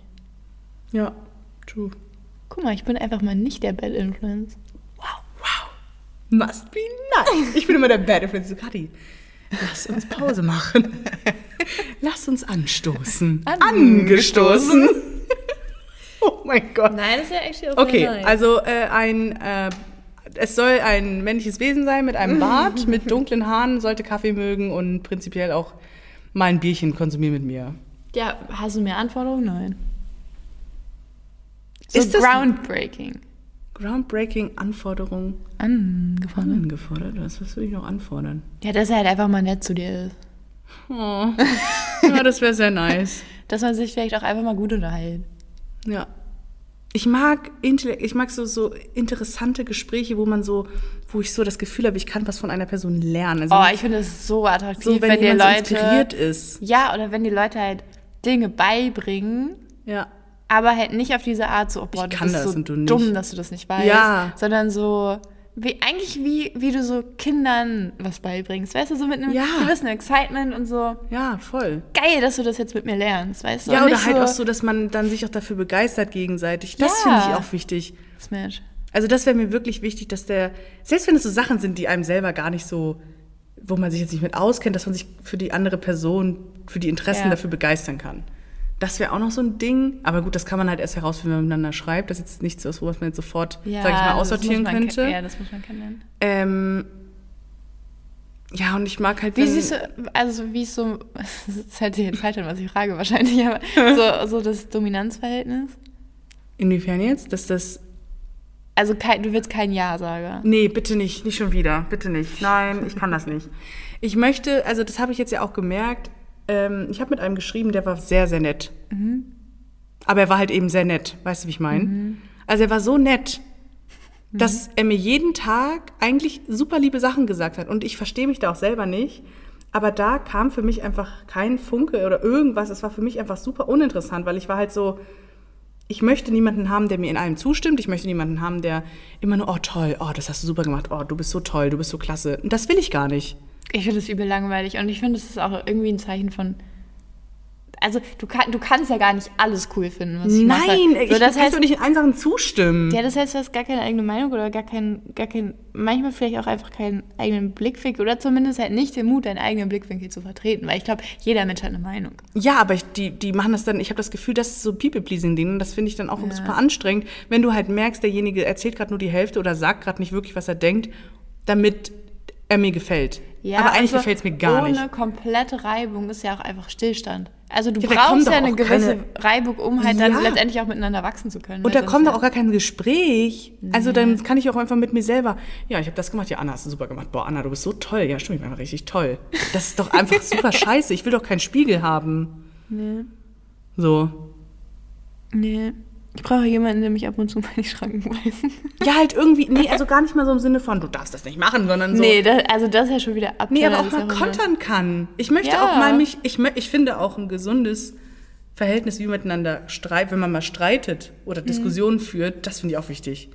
S1: Ja, true.
S2: Guck mal, ich bin einfach mal nicht der Bad Influence.
S1: Must be nice. Ich bin immer der Bad Influence. So, Kati, lass uns Pause machen. Lass uns anstoßen.
S2: Angestoßen.
S1: oh mein Gott.
S2: Nein, das ist ja actually
S1: Okay, also äh, ein, äh, es soll ein männliches Wesen sein mit einem Bart, mit dunklen Haaren, sollte Kaffee mögen und prinzipiell auch mal ein Bierchen konsumieren mit mir.
S2: Ja, hast du mehr Anforderungen? Nein. So
S1: Ist das-
S2: groundbreaking.
S1: Groundbreaking Anforderung
S2: Angefordert.
S1: angefordert. Was, was will ich noch anfordern?
S2: Ja, dass er halt einfach mal nett zu dir ist.
S1: Oh. Ja, das wäre sehr nice.
S2: Dass man sich vielleicht auch einfach mal gut unterhält.
S1: Ja. Ich mag, ich mag so, so interessante Gespräche, wo man so, wo ich so das Gefühl habe, ich kann was von einer Person lernen. Also
S2: Oh, ich finde es so attraktiv,
S1: so, wenn,
S2: wenn,
S1: jemand
S2: Leute.
S1: so inspiriert ist.
S2: Ja, oder wenn die Leute halt Dinge beibringen,
S1: Ja.
S2: aber halt nicht auf diese Art so, oh, boah,
S1: Ich
S2: du bist
S1: das
S2: so
S1: und du nicht.
S2: dumm, dass du das nicht weißt.
S1: Ja.
S2: Sondern so, wie, eigentlich wie, wie du so Kindern was beibringst. Weißt du, so mit einem
S1: Ja.
S2: gewissen Excitement und so.
S1: Ja, voll.
S2: Geil, dass du das jetzt mit mir lernst, weißt du?
S1: Ja,
S2: Und
S1: oder halt auch so, dass man dann sich auch dafür begeistert gegenseitig. Das
S2: Ja.
S1: finde ich auch wichtig.
S2: Smash.
S1: Also das wäre mir wirklich wichtig, dass der, selbst wenn es so Sachen sind, die einem selber gar nicht so, wo man sich jetzt nicht mit auskennt, dass man sich für die andere Person, für die Interessen
S2: Ja.
S1: dafür begeistern kann. Das wäre auch noch so ein Ding. Aber gut, das kann man halt erst herausfinden, wenn man miteinander schreibt. Das ist jetzt nichts, was man jetzt sofort, sag ich mal, aussortieren könnte.
S2: Ja, das muss man kennenlernen.
S1: Ähm, ja, und ich mag halt.
S2: Wie siehst du, also wie ist so, das ist halt die Entscheidung, was ich frage wahrscheinlich, aber so, so das Dominanzverhältnis?
S1: Inwiefern jetzt? Dass das.
S2: Also kein, du willst kein Ja-Sager.
S1: Nee, bitte nicht, nicht schon wieder. Bitte nicht. Nein, ich kann das nicht. Ich möchte, also das habe ich jetzt ja auch gemerkt. Ähm, ich habe mit einem geschrieben, der war sehr, sehr nett. Aber er war halt eben sehr nett. Weißt du, wie ich meine? Also er war so nett, dass er mir jeden Tag eigentlich super liebe Sachen gesagt hat. Und ich verstehe mich da auch selber nicht. Aber da kam für mich einfach kein Funke oder irgendwas. Es war für mich einfach super uninteressant, weil ich war halt so, ich möchte niemanden haben, der mir in allem zustimmt. Ich möchte niemanden haben, der immer nur, oh toll, oh, das hast du super gemacht, oh, du bist so toll, du bist so klasse. Das will ich gar nicht.
S2: Ich finde es übel langweilig und ich finde, es ist auch irgendwie ein Zeichen von. Also, du, kann, du kannst ja gar nicht alles cool finden, was ich mache.
S1: Nein,
S2: so,
S1: ich
S2: das heißt,
S1: nicht in allen Sachen zustimmen.
S2: Ja, das heißt, du hast gar keine eigene Meinung oder gar keinen, gar kein, manchmal vielleicht auch einfach keinen eigenen Blickwinkel oder zumindest halt nicht den Mut, deinen eigenen Blickwinkel zu vertreten, weil ich glaube, jeder Mensch hat eine Meinung.
S1: Ja, aber ich, die, die machen das dann, ich habe das Gefühl, das ist so People-Pleasing-Ding und das finde ich dann auch super anstrengend, wenn du halt merkst, derjenige erzählt gerade nur die Hälfte oder sagt gerade nicht wirklich, was er denkt, damit er mir gefällt. aber eigentlich
S2: also
S1: gefällt es mir gar
S2: ohne
S1: nicht.
S2: komplette Reibung ist ja auch einfach Stillstand. Also du
S1: Ja,
S2: brauchst ja eine gewisse
S1: keine-
S2: Reibung, um halt dann
S1: Ja.
S2: letztendlich auch miteinander wachsen zu können.
S1: Und
S2: weil
S1: da kommt doch auch gar kein Gespräch. Also dann kann ich auch einfach mit mir selber, ja, ich habe das gemacht, ja, Anna hast du super gemacht. Boah, Anna, du bist so toll. Ja, stimmt, ich bin einfach richtig toll. Das ist doch einfach super scheiße. Ich will doch keinen Spiegel haben.
S2: Nee.
S1: So.
S2: Nee. Ich brauche jemanden, der mich ab und zu meine Schranken weisen.
S1: Ja, halt irgendwie, nee, also gar nicht mal so im Sinne von, du darfst das nicht machen, sondern so.
S2: Nee, das, also das ist ja schon wieder ab.
S1: Nee, aber auch mal kontern kann. Ich möchte
S2: Ja.
S1: auch mal mich, ich, ich finde auch ein gesundes Verhältnis, wie man miteinander streitet, wenn man mal streitet oder Diskussionen führt, das finde ich auch wichtig.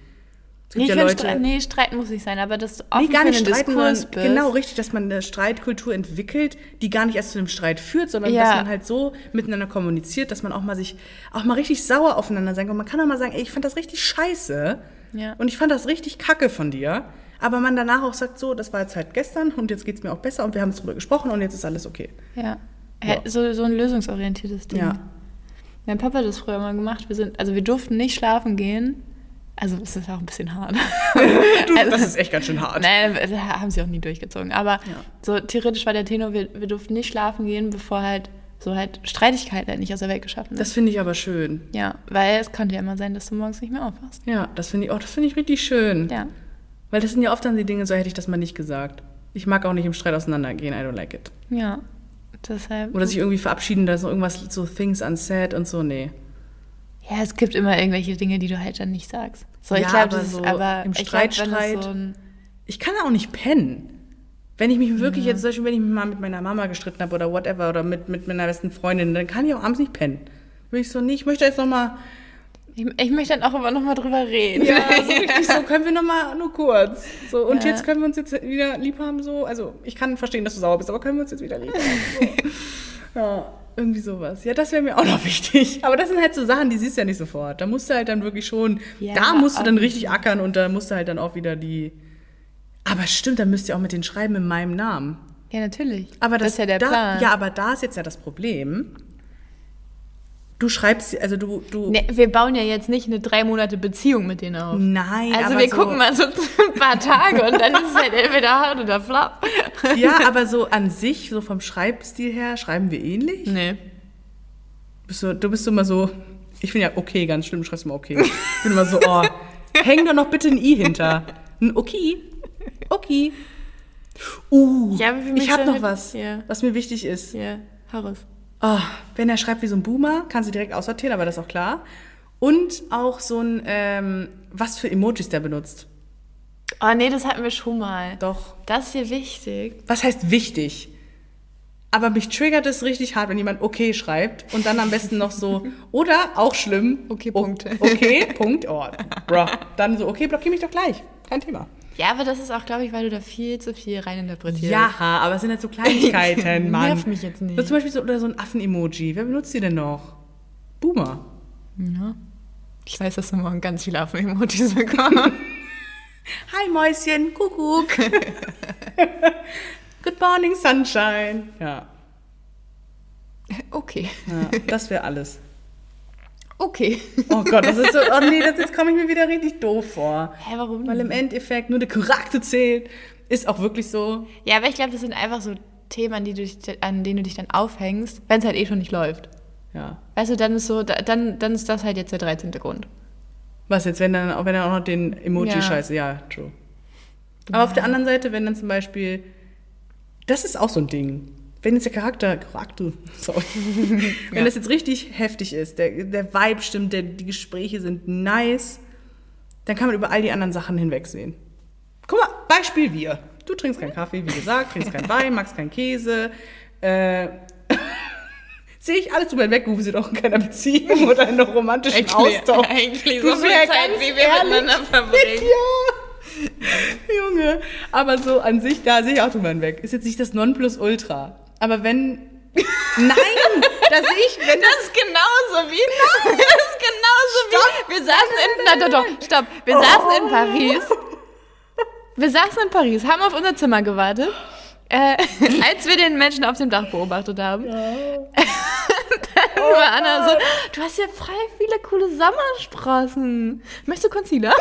S2: Nee,
S1: ja Leute,
S2: Streit, nee, streiten muss nicht sein, aber das
S1: nee,
S2: offen
S1: gar
S2: für
S1: nicht streiten,
S2: Diskurs bist.
S1: genau richtig, dass man eine Streitkultur entwickelt, die gar nicht erst zu einem Streit führt, sondern
S2: Ja.
S1: dass man halt so miteinander kommuniziert, dass man auch mal sich, auch mal richtig sauer aufeinander sein kann. Und man kann auch mal sagen, ey, ich fand das richtig scheiße
S2: Ja.
S1: und ich fand das richtig kacke von dir. Aber man danach auch sagt, so, das war jetzt halt gestern und jetzt geht es mir auch besser und wir haben es drüber gesprochen und jetzt ist alles okay.
S2: Ja.
S1: Ja.
S2: ja. So, so ein lösungsorientiertes Ding.
S1: Ja.
S2: Mein Papa hat das früher mal gemacht. Wir sind, also wir durften nicht schlafen gehen. Also es ist auch ein bisschen hart.
S1: Du,
S2: Also-
S1: das ist echt ganz schön hart.
S2: Nein, haben sie auch nie durchgezogen. Aber
S1: Ja.
S2: so theoretisch war der Tenor, wir, wir durften nicht schlafen gehen, bevor halt so halt Streitigkeiten halt nicht aus der Welt geschaffen sind.
S1: Das finde ich aber schön.
S2: Ja, weil es konnte ja immer sein, dass du morgens nicht mehr aufwachst.
S1: Ja, das finde ich auch, das finde ich richtig schön.
S2: Ja.
S1: Weil das sind ja oft dann die Dinge, so hätte ich das mal nicht gesagt. Ich mag auch nicht im Streit auseinandergehen, I don't like it.
S2: Ja. Deshalb.
S1: Oder sich irgendwie verabschieden, da ist noch irgendwas, so things unsaid und so, nee.
S2: Ja, es gibt immer irgendwelche Dinge, die du halt dann nicht sagst. So, ich
S1: Ja,
S2: glaube, das ist
S1: so
S2: aber
S1: im
S2: ich glaub, so
S1: Ich kann auch nicht pennen. Wenn ich mich wirklich jetzt, zum Beispiel, wenn ich mich mal mit meiner Mama gestritten habe oder whatever oder mit, mit meiner besten Freundin, dann kann ich auch abends nicht pennen. Will ich so, nee, ich möchte jetzt noch mal,
S2: ich, ich möchte dann auch immer noch mal drüber reden.
S1: ja, so richtig so, können wir noch mal, nur kurz. So, und
S2: Ja.
S1: jetzt können wir uns jetzt wieder lieb haben, so. Also, ich kann verstehen, dass du sauer bist, aber können wir uns jetzt wieder lieb haben, so. Ja, irgendwie sowas. Ja, das wäre mir auch noch wichtig. Aber das sind halt so Sachen, die siehst du ja nicht sofort. Da musst du halt dann wirklich schon,
S2: Ja,
S1: da musst du dann richtig ackern und da musst du halt dann auch wieder die. Aber stimmt, dann müsst ihr auch mit den schreiben in meinem Namen.
S2: Ja, natürlich.
S1: Aber das,
S2: ist ja der
S1: da,
S2: Plan.
S1: Ja, aber da ist jetzt ja das Problem. Du schreibst, also du, du.
S2: Nee, wir bauen ja jetzt nicht eine drei Monate Beziehung mit denen auf.
S1: Nein,
S2: Also wir
S1: so,
S2: gucken mal so ein paar Tage und dann ist es halt entweder hart oder flop.
S1: Ja, aber so an sich, so vom Schreibstil her, schreiben wir ähnlich.
S2: Nee.
S1: Bist du, du bist immer so, ich finde ja okay ganz schlimm, du schreibst immer okay. Ich bin immer so, oh, häng doch noch bitte ein I hinter. Ein okay. Okay. Uh,
S2: Ja,
S1: ich habe noch was,
S2: ja.
S1: was mir wichtig ist.
S2: Ja, Harris.
S1: Oh, wenn er schreibt wie so ein Boomer, kannst du direkt aussortieren, aber das ist auch klar. Und auch so ein, ähm, was für Emojis der benutzt.
S2: Oh nee, das hatten wir schon mal.
S1: Doch.
S2: Das ist hier wichtig.
S1: Was heißt wichtig? Aber mich triggert es richtig hart, wenn jemand okay schreibt und dann am besten noch so, oder auch schlimm.
S2: Okay, Punkt.
S1: Okay, Punkt. Oh, bruh. Dann so, okay, blockier mich doch gleich. Kein Thema.
S2: Ja, aber das ist auch, glaube ich, weil du da viel zu viel reininterpretierst.
S1: Ja, aber es sind halt so Kleinigkeiten, Mann.
S2: Nerv mich jetzt nicht.
S1: So zum Beispiel so, oder so ein Affen-Emoji. Wer benutzt die denn noch? Boomer.
S2: ja. Ich weiß, dass du morgen ganz viele Affen-Emojis bekommst.
S1: Hi Mäuschen, Kuckuck. Good morning, Sunshine. Ja.
S2: Okay.
S1: Ja, das wäre alles.
S2: Okay.
S1: Oh Gott, das ist so. Oh nee, das, jetzt komme ich mir wieder richtig doof vor.
S2: Hä, warum?
S1: Weil im Endeffekt nur der Charakter zählt. Ist auch wirklich so.
S2: Ja, aber ich glaube, das sind einfach so Themen, an, die du dich, an denen du dich dann aufhängst, wenn es halt eh schon nicht läuft.
S1: Ja.
S2: Weißt du, dann ist so, da- dann, dann ist das halt jetzt der 13. Grund.
S1: Was jetzt, wenn dann auch wenn dann auch noch den Emoji-Scheiße, ja. true. Aber auf der anderen Seite, wenn dann zum Beispiel, das ist auch so ein Ding. Wenn jetzt der Charakter, Charakter, sorry, wenn das jetzt richtig heftig ist, der, der Vibe stimmt, der, die Gespräche sind nice, dann kann man über all die anderen Sachen hinwegsehen. Guck mal, Beispiel wir. Du trinkst keinen Kaffee, wie gesagt, trinkst keinen Wein, magst keinen Käse. Äh, Sehe ich alles drüber hinweg, wir sind auch in keiner Beziehung oder in einem romantischen Austausch.
S2: eigentlich
S1: Du wär ganz ehrlich mit Ja. Junge. Aber so an sich, da sehe ich auch drüber hinweg. Ist jetzt nicht das Nonplusultra. Aber wenn. Nein! da sehe ich, wenn das.
S2: Das ist genauso wie. Das ist genauso wie. Wir saßen in. Na, doch, doch, stopp. Wir saßen in Paris. Wir saßen in Paris, haben auf unser Zimmer gewartet. Äh, als wir den Menschen auf dem Dach beobachtet haben. Dann war Anna so, du hast ja frei viele coole Sommersprossen. Möchtest du Concealer?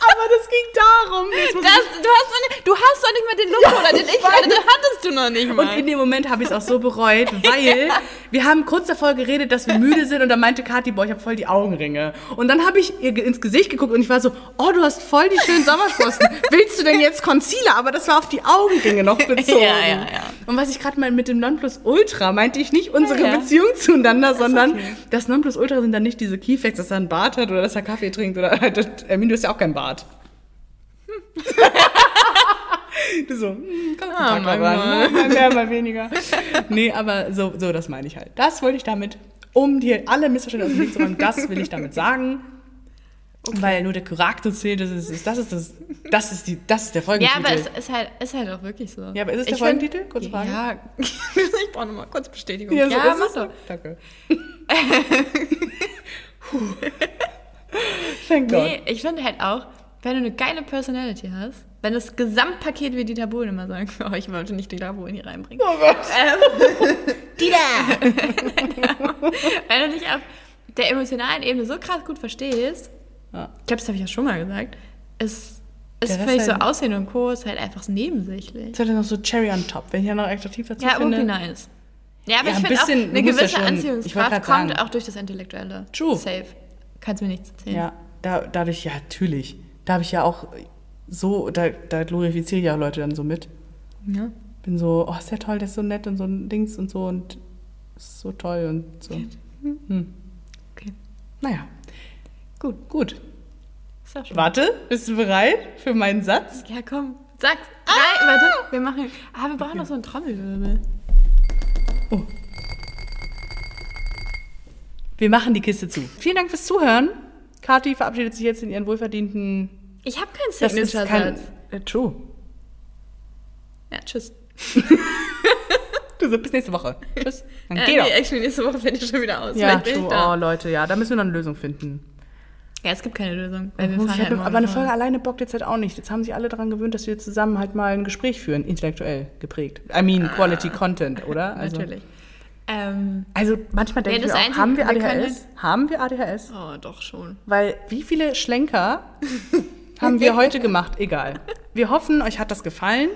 S1: Aber das ging darum.
S2: Das, du, hast noch nicht, du hast doch nicht mal den Look oder den ich hatte, den hattest du noch nicht
S1: Und
S2: mal.
S1: in dem Moment habe ich es auch so bereut, weil wir haben kurz davor geredet, dass wir müde sind und dann meinte Kathi, boah, ich habe voll die Augenringe. Und dann habe ich ihr ins Gesicht geguckt und ich war so, oh, du hast voll die schönen Sommersprossen. Willst du denn jetzt Concealer? Aber das war auf die Augenringe noch bezogen.
S2: Ja, ja, ja.
S1: Und was ich gerade mal mit dem Nonplusultra meinte ich nicht unsere
S2: Ja, ja.
S1: Beziehung zueinander, sondern
S2: okay.
S1: das Nonplusultra sind dann nicht diese Keyfacts, dass er einen Bart hat oder dass er Kaffee trinkt oder Ermin, du hast ja auch keinen Bart. Du so, hm, kommt
S2: Ah,
S1: Tag
S2: manchmal.
S1: ran, mal mehr, mal weniger. Nee, aber so, so, das meine ich halt. Das wollte ich damit, um dir alle Missverständnisse aus dem Weg zu räumen, das will ich damit sagen. Weil nur der Charakter zählt, das ist, das ist, das, das ist, die, das ist der
S2: Ja,
S1: Folgentitel.
S2: aber es ist halt, ist halt auch wirklich so.
S1: Ja, aber ist es der
S2: Ich
S1: Folgentitel?
S2: find-
S1: Kurze Frage.
S2: Ja, ich brauche nochmal kurz Bestätigung.
S1: Ja, so
S2: ja
S1: ist
S2: mach doch.
S1: Danke. Thank God.
S2: Nee, ich finde halt auch, wenn du eine geile Personality hast, wenn das Gesamtpaket, wie Dieter Bohlen immer sagen, oh, ich wollte nicht Dieter Bohlen hier reinbringen.
S1: Oh Gott.
S2: Wenn du dich auf der emotionalen Ebene so krass gut verstehst,
S1: Ja.
S2: ich glaube, das habe ich ja schon mal gesagt, ist, ist
S1: Ja,
S2: völlig so
S1: halt-
S2: Aussehen und Co. ist halt einfach nebensächlich.
S1: Hat er noch so Cherry on top. Wenn ich ja noch adjektiv dazu
S2: Ja,
S1: finde.
S2: irgendwie nice. Ja, aber
S1: Ja,
S2: ich finde auch, eine
S1: ja
S2: gewisse
S1: wollte
S2: Anziehungskraft kommt
S1: sagen.
S2: auch durch das Intellektuelle.
S1: True.
S2: Safe. Kannst mir nichts erzählen.
S1: Ja, da, dadurch, ja, natürlich. Da habe ich ja auch so, da, da glorifiziere ich ja Leute dann so mit.
S2: Ja.
S1: Bin so, oh, ist der toll, der ist so nett und so ein Dings und so und ist so toll und so. Hm.
S2: Okay.
S1: Naja,
S2: Gut.
S1: gut.
S2: Ist auch schon.
S1: Warte, bist du bereit für meinen Satz?
S2: Ja, komm. Sag. Drei, warte. Wir machen. Ah, wir brauchen noch so einen Trommelwirbel.
S1: Wir machen die Kiste zu. Vielen Dank fürs Zuhören. Kathi verabschiedet sich jetzt in ihren wohlverdienten.
S2: Ich habe keinen
S1: ist kein.
S2: Signature-Satz.
S1: Äh, true.
S2: Ja, tschüss.
S1: Du so, bis nächste Woche. Tschüss. Dann
S2: Äh,
S1: geh
S2: nee,
S1: doch.
S2: actually, nächste Woche fällt ich schon wieder aus.
S1: Ja, true. Oh, Leute, ja, da müssen wir noch eine Lösung finden.
S2: Ja, es gibt keine Lösung. Weil wir
S1: Muss
S2: fahren
S1: halt
S2: halt
S1: noch, aber eine Folge alleine bockt jetzt halt auch nicht. Jetzt haben sich alle daran gewöhnt, dass wir zusammen halt mal ein Gespräch führen, intellektuell geprägt. I mean, Quality Content, oder? Also,
S2: Natürlich. Ähm,
S1: Also manchmal denke
S2: Nee,
S1: ich auch,
S2: Einzige,
S1: haben wir
S2: wir können
S1: ADHS? Haben wir ADHS?
S2: oh, doch schon.
S1: Weil wie viele Schlenker haben wir heute gemacht? Egal. Wir hoffen, euch hat das gefallen.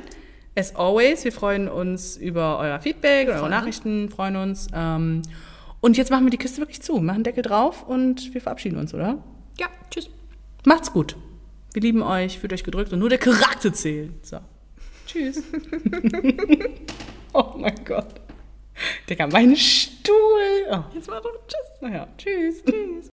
S1: As always, wir freuen uns über euer Feedback, eure. Nachrichten, freuen uns. Ähm, und jetzt machen wir die Kiste wirklich zu, machen Deckel drauf und wir verabschieden uns, oder?
S2: Ja, tschüss.
S1: Macht's gut. Wir lieben euch, fühlt euch gedrückt und nur der Charakter zählt. So. Tschüss. oh mein Gott. Digga, mein Stuhl. Oh.
S2: Jetzt mal doch tschüss.
S1: Naja, tschüss. Tschüss.